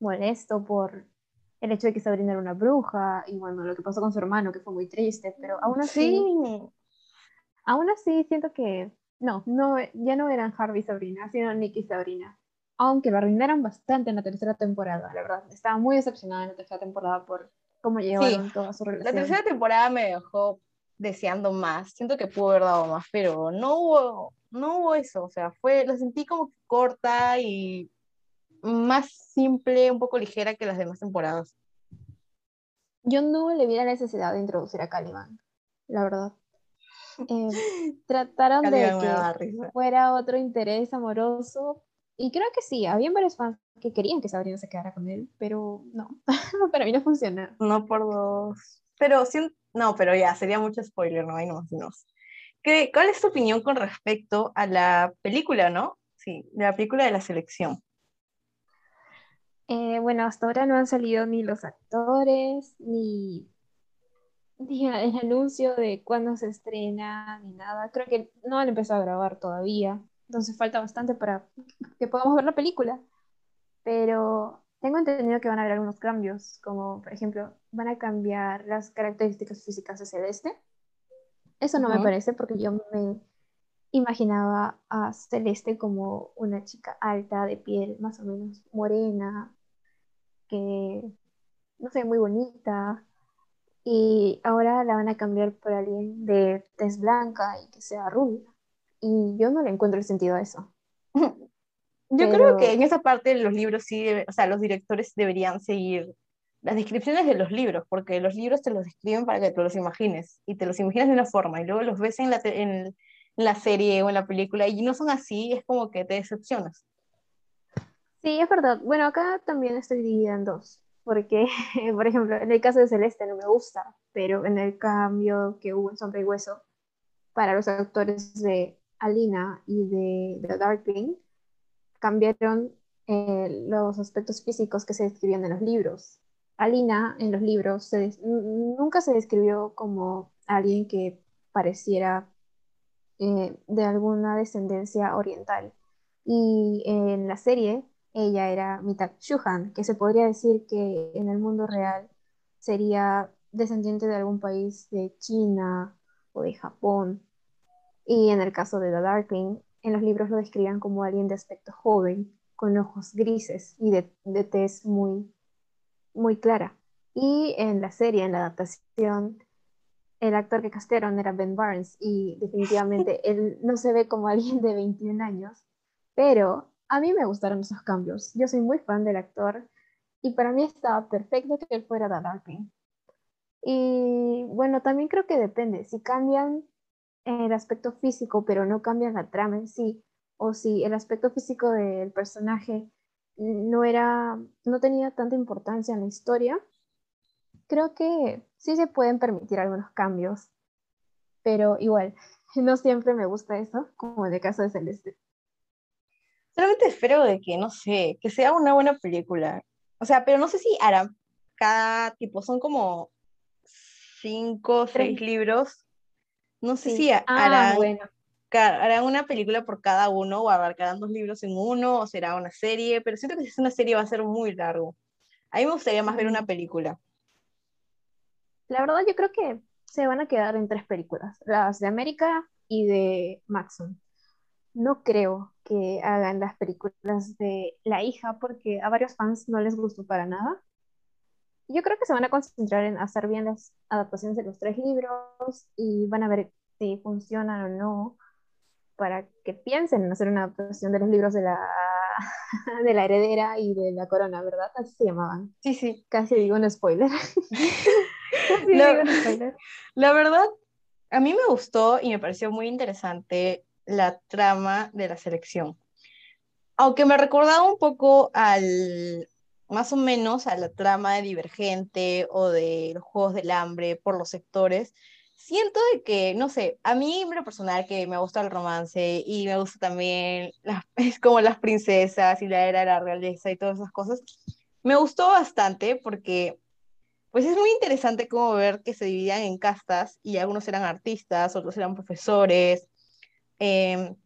molesto por el hecho de que Sabrina era una bruja y bueno, lo que pasó con su hermano, que fue muy triste, pero aún así, aún así siento que no, no, ya no eran Harvey y Sabrina, sino Nick y Sabrina. Aunque lo arruinaron bastante en la tercera temporada, la verdad. Estaba muy decepcionada en la tercera temporada por cómo llevaron toda su relación. La tercera temporada me dejó deseando más. Siento que pudo haber dado más, pero no hubo, no hubo eso. O sea, fue, la sentí como corta y más simple, un poco ligera que las demás temporadas. Yo no le vi la necesidad de introducir a Caliban, la verdad. (laughs) Eh, trataron de que fuera otro interés amoroso. Y creo que sí, había varios fans que querían que Sabrina se quedara con él, pero no, (laughs) para mí no funciona. No por dos. Pero sí, no, pero ya, sería mucho spoiler, no hay no más. ¿Qué, ¿Cuál es tu opinión con respecto a la película, no? Sí, de la película de la selección. Eh, bueno, hasta ahora no han salido ni los actores, ni el anuncio de cuándo se estrena ni nada. Creo que no han empezado a grabar todavía, entonces falta bastante para que podamos ver la película. Pero tengo entendido que van a haber algunos cambios, como por ejemplo, van a cambiar las características físicas de Celeste. Eso no me parece porque yo me imaginaba a Celeste como una chica alta, de piel más o menos morena, que, no sé, muy bonita, y ahora la van a cambiar por alguien de tez blanca y que sea rubia. Y yo no le encuentro el sentido a eso. (laughs) Yo creo que en esa parte los libros sí, o sea, los directores deberían seguir las descripciones de los libros, porque los libros te los describen para que te los imagines, y te los imaginas de una forma, y luego los ves en la, en la serie o en la película, y no son así, es como que te decepcionas. Sí, es verdad. Bueno, acá también estoy dividida en dos porque, (laughs) por ejemplo, en el caso de Celeste no me gusta, pero en el cambio que hubo en Sombra y Hueso para los actores de Alina y de, The Darkling, cambiaron eh, los aspectos físicos que se describían en los libros. Alina en los libros nunca se describió como alguien que pareciera eh, de alguna descendencia oriental. Y en la serie ella era mitad Shuhan, que se podría decir que en el mundo real sería descendiente de algún país de China o de Japón. Y en el caso de The Darkling, en los libros lo describían como alguien de aspecto joven, con ojos grises y de, de tez muy, muy clara. Y en la serie, en la adaptación, el actor que castearon era Ben Barnes y definitivamente (laughs) él no se ve como alguien de 21 años, pero a mí me gustaron esos cambios. Yo soy muy fan del actor y para mí estaba perfecto que él fuera Darkwing. Y bueno, también creo que depende. Si cambian el aspecto físico, pero no cambian la trama en sí, o si el aspecto físico del personaje no era, no tenía tanta importancia en la historia, creo que sí se pueden permitir algunos cambios. Pero igual, (laughs) no siempre me gusta eso, como en el caso de Celeste. Solamente espero de que, no sé, que sea una buena película. O sea, pero no sé si harán cada tipo, son como cinco, seis libros. No sé si ah, harán, harán una película por cada uno o abarcarán dos libros en uno o será una serie, pero siento que si es una serie va a ser muy largo. A mí me gustaría más ver una película. La verdad yo creo que se van a quedar en tres películas, las de América y de Maxon. No creo que hagan las películas de La hija porque a varios fans no les gustó para nada yo creo que se van a concentrar en hacer bien las adaptaciones de los tres libros y van a ver si funcionan o no para que piensen en hacer una adaptación de los libros de la, (laughs) de la heredera y de la corona, ¿verdad? Así se llamaban. Sí, sí. Casi digo un spoiler. (laughs) la, la verdad, a mí me gustó y me pareció muy interesante la trama de la selección. Aunque me recordaba un poco al, más o menos a la trama de Divergente o de los Juegos del Hambre por los sectores, siento de que, no sé, a mí en lo personal que me gusta el romance y me gusta también las, (laughs) es como las princesas y la era de la realeza y todas esas cosas, me gustó bastante porque pues es muy interesante como ver que se dividían en castas y algunos eran artistas, otros eran profesores, em,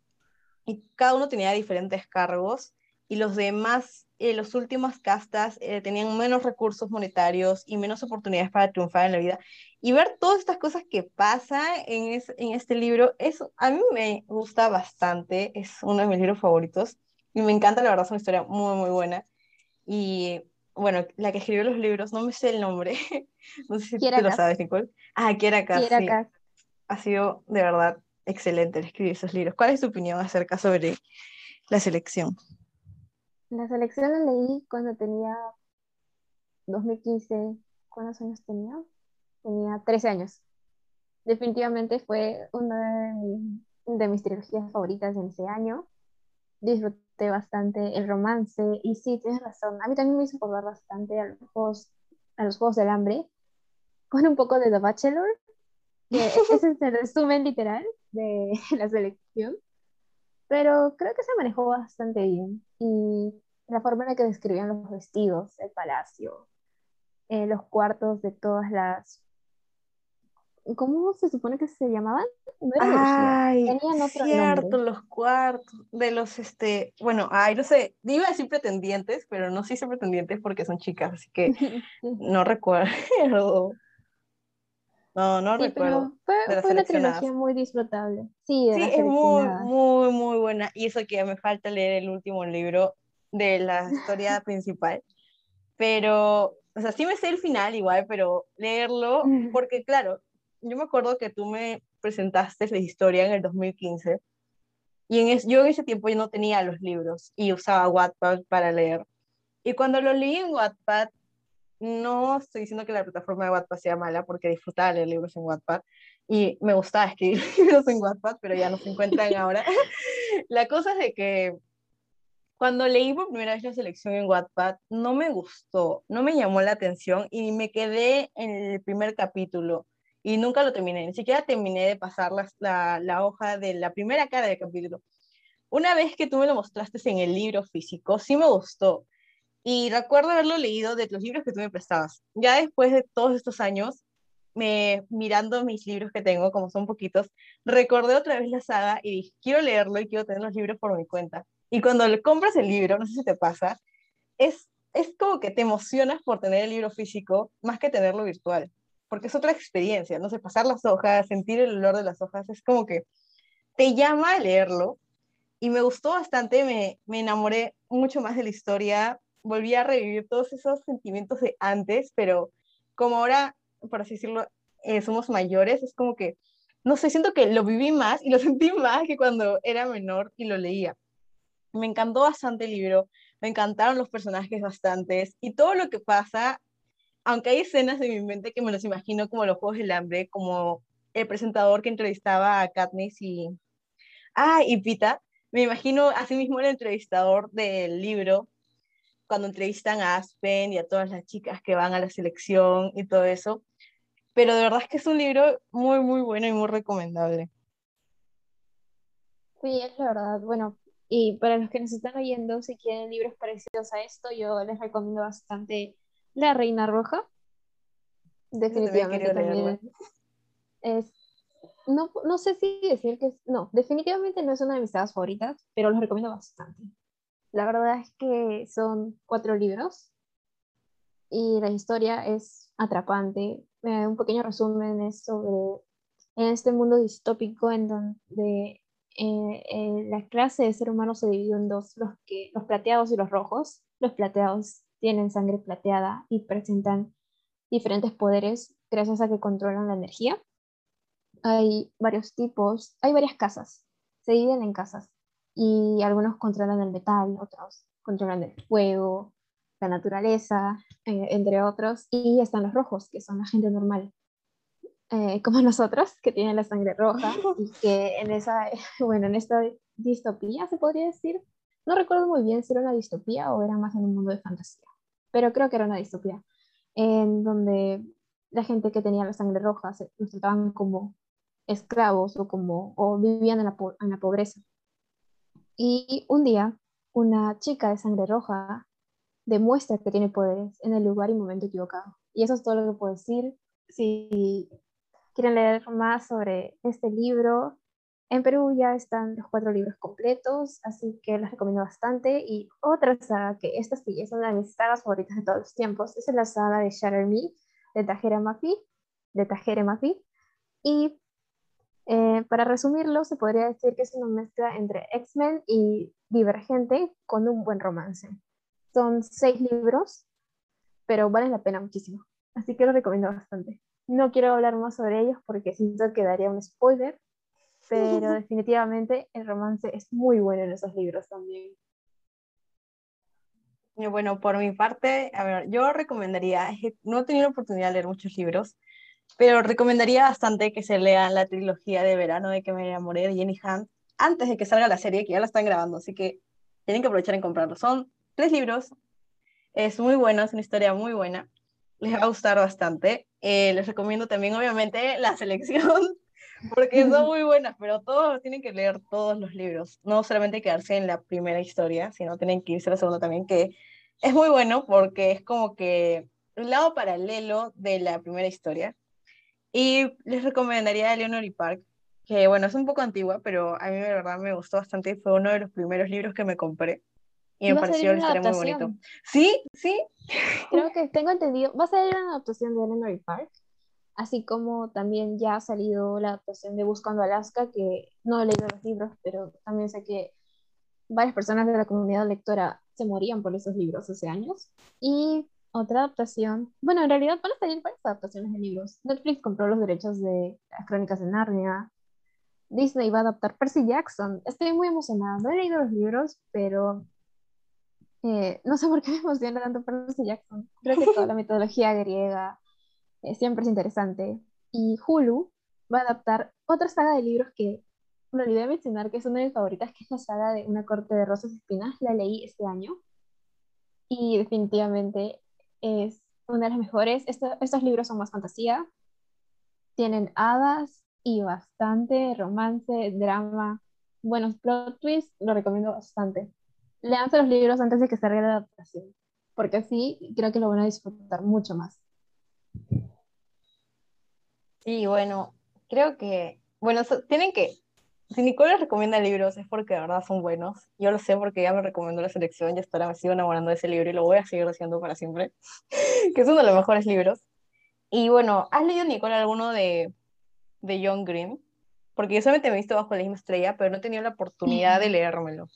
y cada uno tenía diferentes cargos y los demás eh, las últimas castas eh, tenían menos recursos monetarios y menos oportunidades para triunfar en la vida. Y ver todas estas cosas que pasan en, en este libro, eso a mí me gusta bastante, es uno de mis libros favoritos y me encanta, la verdad, es una historia muy, muy buena. Y bueno, la que escribió los libros, no me sé el nombre, (laughs) no sé si tú lo sabes, Nicole. Ah, Kiera Cass. Sí. Ha sido de verdad excelente escribir esos libros. ¿Cuál es tu opinión acerca sobre la selección? La selección la leí cuando tenía 2015. ¿Cuántos años tenía? Tenía 13 años. Definitivamente fue una de, mis trilogías favoritas en ese año. Disfruté bastante el romance y sí, tienes razón. A mí también me hizo acordar bastante a los juegos, a los juegos del hambre, con un poco de The Bachelor, que ese es el resumen literal de (laughs) la selección pero creo que se manejó bastante bien. Y la forma en la que describían los vestidos, el palacio, eh, los cuartos de todas las... ¿Cómo se supone que se llamaban? No ay, Tenían otro cierto, los cuartos de los, este, bueno, ay, no sé, iba a decir pretendientes, pero no sé si pretendientes porque son chicas, así que (laughs) no recuerdo. No, no recuerdo. Fue, una trilogía muy disfrutable. Sí, sí es muy, muy, muy buena. Y eso que me falta leer el último libro de la historia principal. Pero, o sea, sí me sé el final igual, pero leerlo, porque claro, yo me acuerdo que tú me presentaste la historia en el 2015 y en yo en ese tiempo yo no tenía los libros y usaba Wattpad para leer. Y cuando lo leí en Wattpad, no estoy diciendo que la plataforma de Wattpad sea mala, porque disfrutaba leer libros en Wattpad y me gustaba escribir (laughs) libros en Wattpad, pero ya no se encuentran ahora. (laughs) la cosa es de que cuando leí por primera vez la selección en Wattpad, no me gustó, no me llamó la atención y me quedé en el primer capítulo y nunca lo terminé, ni siquiera terminé de pasar la, la hoja de la primera cara del capítulo. Una vez que tú me lo mostraste en el libro físico, sí me gustó, y recuerdo haberlo leído de los libros que tú me prestabas. Ya después de todos estos años, me, mirando mis libros que tengo, como son poquitos, recordé otra vez la saga y dije, quiero leerlo y quiero tener los libros por mi cuenta. Y cuando le compras el libro, no sé si te pasa, es, es como que te emocionas por tener el libro físico más que tenerlo virtual, porque es otra experiencia, no sé, pasar las hojas, sentir el olor de las hojas, es como que te llama a leerlo y me gustó bastante, me, me enamoré mucho más de la historia, volví a revivir todos esos sentimientos de antes, pero como ahora, por así decirlo, eh, somos mayores, es como que, no sé, siento que lo viví más y lo (laughs) sentí más que cuando era menor y lo leía. Me encantó bastante el libro, me encantaron los personajes bastantes y todo lo que pasa, aunque hay escenas de mi mente que me los imagino como los Juegos del Hambre, como el presentador que entrevistaba a Katniss y... Ah, y Pita, me imagino así mismo el entrevistador del libro, cuando entrevistan a Aspen y a todas las chicas que van a la selección y todo eso. Pero de verdad es que es un libro muy, muy bueno y muy recomendable. Sí, es la verdad. Bueno, y para los que nos están oyendo, si quieren libros parecidos a esto, yo les recomiendo bastante La Reina Roja. Definitivamente también es, no, no sé si decir que es, no, definitivamente no es una de mis sagas favoritas, pero los recomiendo bastante. La verdad es que son cuatro libros y la historia es atrapante. Eh, un pequeño resumen es sobre en este mundo distópico en donde eh, eh, la clase de ser humano se divide en dos, los, que, los plateados y los rojos. Los plateados tienen sangre plateada y presentan diferentes poderes gracias a que controlan la energía. Hay varios tipos, hay varias casas, se dividen en casas y algunos controlan el metal, otros controlan el fuego, la naturaleza, eh, entre otros, y están los rojos, que son la gente normal, eh, como (laughs) nosotros, que tienen la sangre roja y (laughs) que en esa, (laughs) bueno, en esta distopía se podría decir, no recuerdo muy bien si era una distopía o era más en un mundo de fantasía, pero creo que era una distopía, en donde la gente que tenía la sangre roja se, los trataban como esclavos o, como, o vivían en la, en la pobreza. Y un día, una chica de sangre roja demuestra que tiene poderes en el lugar y momento equivocado. Y eso es todo lo que puedo decir. Si quieren leer más sobre este libro, en Perú ya están los cuatro libros completos, así que les recomiendo bastante. Y otra saga, que esta sí es una de mis sagas favoritas de todos los tiempos, es la saga de Shatter Me, de Tajera Mafi, de Tajere Mafi. Y eh, para resumirlo, se podría decir que es una mezcla entre X-Men y Divergente con un buen romance. Son seis libros, pero valen la pena muchísimo. Así que lo recomiendo bastante. No quiero hablar más sobre ellos porque siento que daría un spoiler, pero (laughs) definitivamente el romance es muy bueno en esos libros también. Bueno, por mi parte, a ver, yo recomendaría, no he tenido la oportunidad de leer muchos libros, pero recomendaría bastante que se lean la trilogía de verano de que me enamoré de Jenny Hunt antes de que salga la serie, que ya la están grabando, así que tienen que aprovechar en comprarlo. Son tres libros, es muy bueno, es una historia muy buena, les va a gustar bastante. Eh, les recomiendo también, obviamente, la selección, (laughs) porque son muy buenas, pero todos tienen que leer todos los libros, no solamente quedarse en la primera historia, sino tienen que irse a la segunda también, que es muy bueno porque es como que un lado paralelo de la primera historia. Y les recomendaría Leonor y Park, que bueno, es un poco antigua, pero a mí de verdad me gustó bastante. Fue uno de los primeros libros que me compré. Y me pareció la historia muy bonito. Sí, sí. (laughs) Creo que tengo entendido. Va a salir una adaptación de Eleanor y Park, así como también ya ha salido la adaptación de Buscando Alaska, que no he leído los libros, pero también sé que varias personas de la comunidad lectora se morían por esos libros hace años. Y otra adaptación, bueno, en realidad van a salir varias adaptaciones de libros. Netflix compró los derechos de las crónicas de Narnia. Disney va a adaptar Percy Jackson. Estoy muy emocionada. No he leído los libros, pero eh, no sé por qué me emociona tanto Percy Jackson. Creo que toda la (laughs) metodología griega eh, siempre es interesante. Y Hulu va a adaptar otra saga de libros que me olvidé mencionar, que es una de mis favoritas, que es la saga de Una corte de rosas y espinas. La leí este año. Y definitivamente es una de las mejores. estos libros son más fantasía. Tienen hadas y bastante romance, drama. Buenos plot twists, lo recomiendo bastante leanse los libros antes de que salga la adaptación, porque así creo que lo van a disfrutar mucho más. Sí, bueno, creo que, bueno, tienen que, si Nicole recomienda libros es porque de verdad son buenos. Yo lo sé porque ya me recomendó la selección y hasta ahora me sigo enamorando de ese libro y lo voy a seguir haciendo para siempre, (laughs) que es uno de los mejores libros. Y bueno, ¿has leído, Nicole, alguno de, de John Green? Porque yo solamente me he visto bajo la misma estrella, pero no he tenido la oportunidad de leérmelo.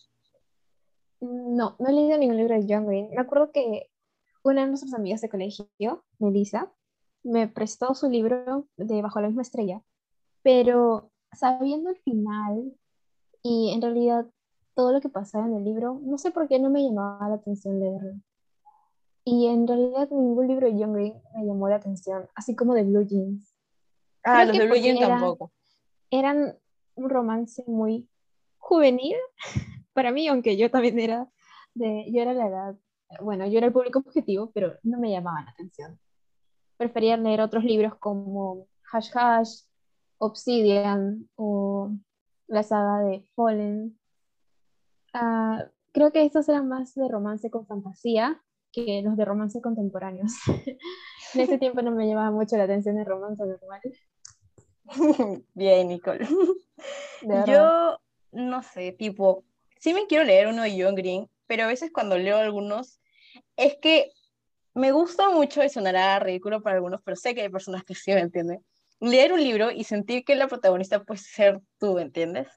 No, no he leído ningún libro de John Green. Me acuerdo que una de nuestras amigas de colegio, Melissa, me prestó su libro de Bajo la misma estrella, pero sabiendo el final y en realidad todo lo que pasaba en el libro, no sé por qué no me llamaba la atención leerlo. Y en realidad ningún libro de John Green me llamó la atención, así como de Blue Jeans. Ah, los de Blue Jeans tampoco. Eran un romance muy juvenil (laughs) para mí, aunque yo también era de, yo era la edad, bueno, yo era el público objetivo, pero no me llamaban la atención. Prefería leer otros libros como Hash Hash, Obsidian o la saga de Fallen. Ah, creo que estos eran más de romance con fantasía que los de romance contemporáneos. (laughs) en ese tiempo no me llamaba mucho la atención el romance normal. (laughs) Bien, Nicole. (laughs) Yo, no sé, tipo, sí me quiero leer uno de John Green, pero a veces cuando leo algunos, es que me gusta mucho y sonará ridículo para algunos, pero sé que hay personas que sí me entienden. Leer un libro y sentir que la protagonista puede ser tú, ¿entiendes?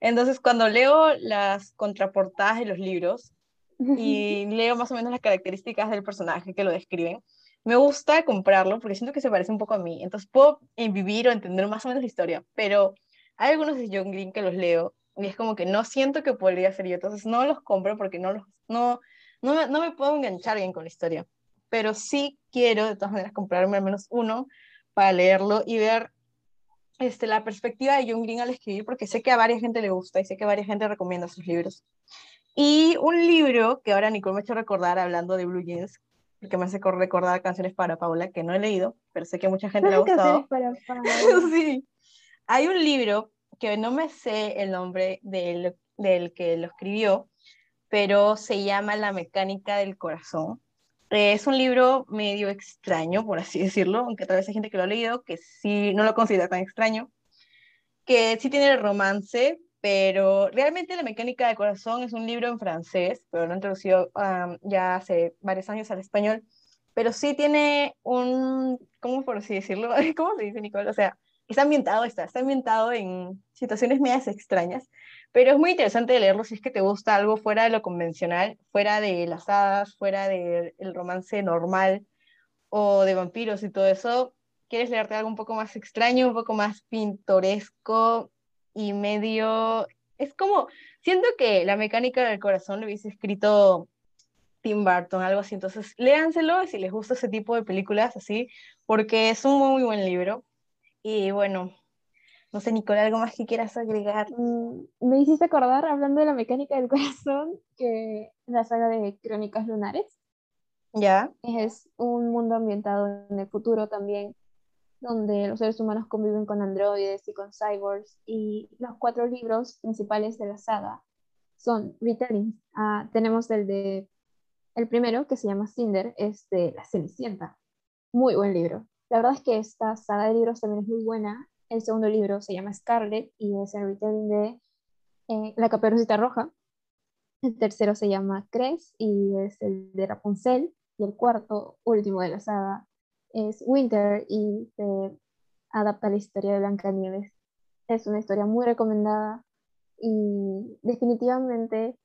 Entonces, cuando leo las contraportadas de los libros y (laughs) leo más o menos las características del personaje que lo describen, me gusta comprarlo porque siento que se parece un poco a mí. Entonces, puedo vivir o entender más o menos la historia, pero hay algunos de John Green que los leo y es como que no siento que podría ser yo, entonces no los compro porque no, los, no, no, me, no me puedo enganchar bien con la historia, pero sí quiero de todas maneras comprarme al menos uno para leerlo y ver este, la perspectiva de John Green al escribir, porque sé que a varias gente le gusta y sé que a varias gente recomienda sus libros. Y un libro que ahora Nicole me ha hecho recordar hablando de Blue Jeans, que me hace recordar canciones para Paula, que no he leído, pero sé que mucha gente le ha gustado. Para (laughs) sí. Hay un libro que no me sé el nombre del, del que lo escribió, pero se llama La mecánica del corazón. Es un libro medio extraño, por así decirlo, aunque tal vez hay gente que lo ha leído que sí no lo considera tan extraño, que sí tiene romance, pero realmente La mecánica del corazón es un libro en francés, pero lo han traducido ya hace varios años al español, pero sí tiene un, ¿cómo por así decirlo? (laughs) ¿Cómo se dice, Nicole? O sea, está ambientado, está, está ambientado en situaciones medias extrañas, pero es muy interesante leerlo si es que te gusta algo fuera de lo convencional, fuera de las hadas, fuera del romance normal o de vampiros y todo eso. ¿Quieres leerte algo un poco más extraño, un poco más pintoresco y medio... Es como, siento que la mecánica del corazón lo hubiese escrito Tim Burton, algo así. Entonces, léanselo si les gusta ese tipo de películas así, porque es un muy buen libro. Y bueno, no sé, Nicole, ¿algo más que quieras agregar? Mm, me hiciste acordar, hablando de la mecánica del (laughs) corazón, que la saga de Crónicas Lunares. Ya. Es un mundo ambientado en el futuro también, donde los seres humanos conviven con androides y con cyborgs. Y los cuatro libros principales de la saga son retellings. Ah, tenemos el de el primero, que se llama Cinder, es de La Cenicienta. Muy buen libro. La verdad es que esta saga de libros también es muy buena. El segundo libro se llama Scarlet y es el retelling de eh, La Caperucita Roja. El tercero se llama Cres y es el de Rapunzel. Y el cuarto, último de la saga, es Winter y se adapta a la historia de Blancanieves. Es una historia muy recomendada y definitivamente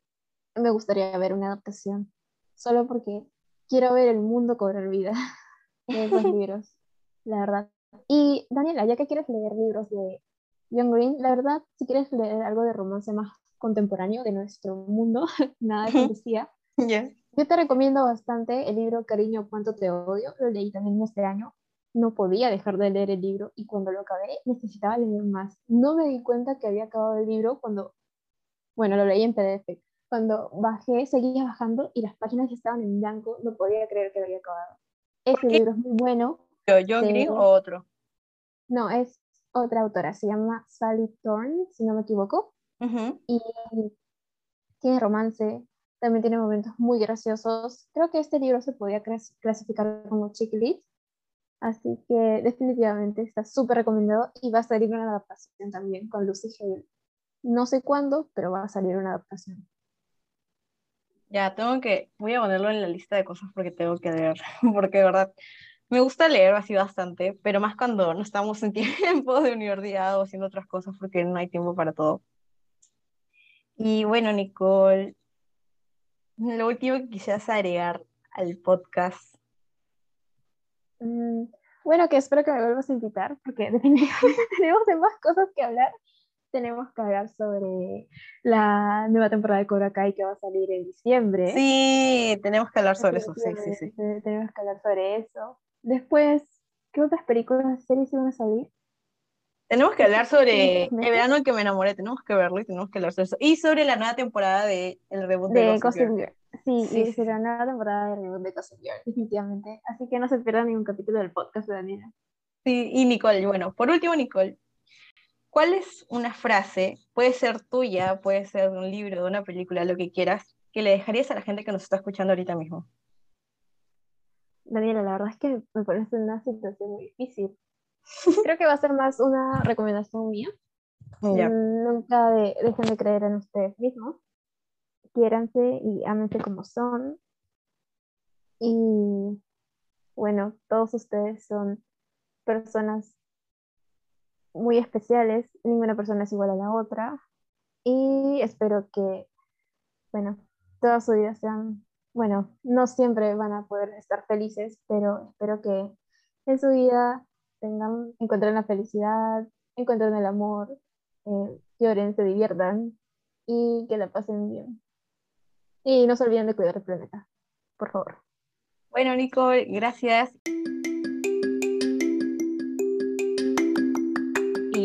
me gustaría ver una adaptación, solo porque quiero ver el mundo cobrar vida (laughs) de esos (laughs) libros la verdad. Y Daniela, ya que quieres leer libros de John Green, la verdad, si quieres leer algo de romance más contemporáneo de nuestro mundo, (laughs) nada de fantasía, (laughs) yo te recomiendo bastante el libro Cariño, cuánto te odio. Lo leí también este año. No podía dejar de leer el libro y cuando lo acabé necesitaba leer más. No me di cuenta que había acabado el libro cuando, bueno, lo leí en PDF. Cuando bajé, seguía bajando y las páginas estaban en blanco. No podía creer que había acabado. Ese libro es muy bueno ¿John Green o otro? No, es otra autora, se llama Sally Thorne, si no me equivoco. Y tiene romance, también tiene momentos muy graciosos. Creo que este libro se podía clasificar como chick lit, así que definitivamente está súper recomendado y va a salir una adaptación también con Lucy Hale. No sé cuándo, pero va a salir una adaptación. Ya, tengo que, voy a ponerlo en la lista de cosas porque tengo que leer, (laughs) porque de verdad me gusta leer así bastante, pero más cuando no estamos en (laughs) tiempo de universidad o haciendo otras cosas porque no hay tiempo para todo. Y bueno, Nicole, lo último que quisieras agregar al podcast. Mm, Bueno, que espero que me vuelvas a invitar, porque (laughs) definitivamente (laughs) tenemos más cosas que hablar. Tenemos que hablar sobre la nueva temporada de Cobra Kai que va a salir en diciembre. Sí, tenemos que hablar sobre eso, sí, sí, sí. Tenemos que hablar sobre eso. Después, ¿qué otras películas, series iban a salir? Tenemos que hablar sobre el verano en que me enamoré, tenemos que verlo y tenemos que hablar sobre eso. Y sobre la nueva temporada de el reboot de, de Gossip Girl. Sí, sí, y será la nueva temporada de reboot de Gossip Girl, definitivamente. Así que no se pierdan ningún capítulo del podcast de Daniela. Sí, y Nicole, bueno, por último, Nicole, ¿cuál es una frase, puede ser tuya, puede ser de un libro, de una película, lo que quieras, que le dejarías a la gente que nos está escuchando ahorita mismo? Daniela, la verdad es que me parece una situación muy difícil. Creo que va a ser más una recomendación mía. Mm, nunca dejen de creer en ustedes mismos. Quiéranse y ámense como son. Y bueno, todos ustedes son personas muy especiales. Ninguna persona es igual a la otra. Y espero que, bueno, toda su vida sean, bueno, no siempre van a poder estar felices, pero espero que en su vida tengan, encuentren la felicidad, encuentren el amor, eh, lloren, se diviertan y que la pasen bien. Y no se olviden de cuidar el planeta, por favor. Bueno, Nicole, gracias.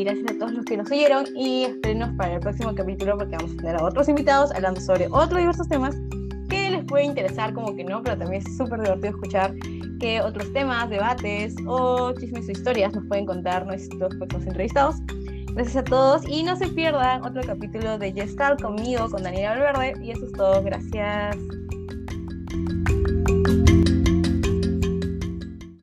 Gracias a todos los que nos oyeron y espérenos para el próximo capítulo porque vamos a tener a otros invitados hablando sobre otros diversos temas que les puede interesar como que no, pero también es súper divertido escuchar que otros temas, debates o chismes o historias nos pueden contar nuestros próximos entrevistados. Gracias a todos y no se pierdan otro capítulo de Gestal conmigo, con Daniela Valverde. Y eso es todo. Gracias.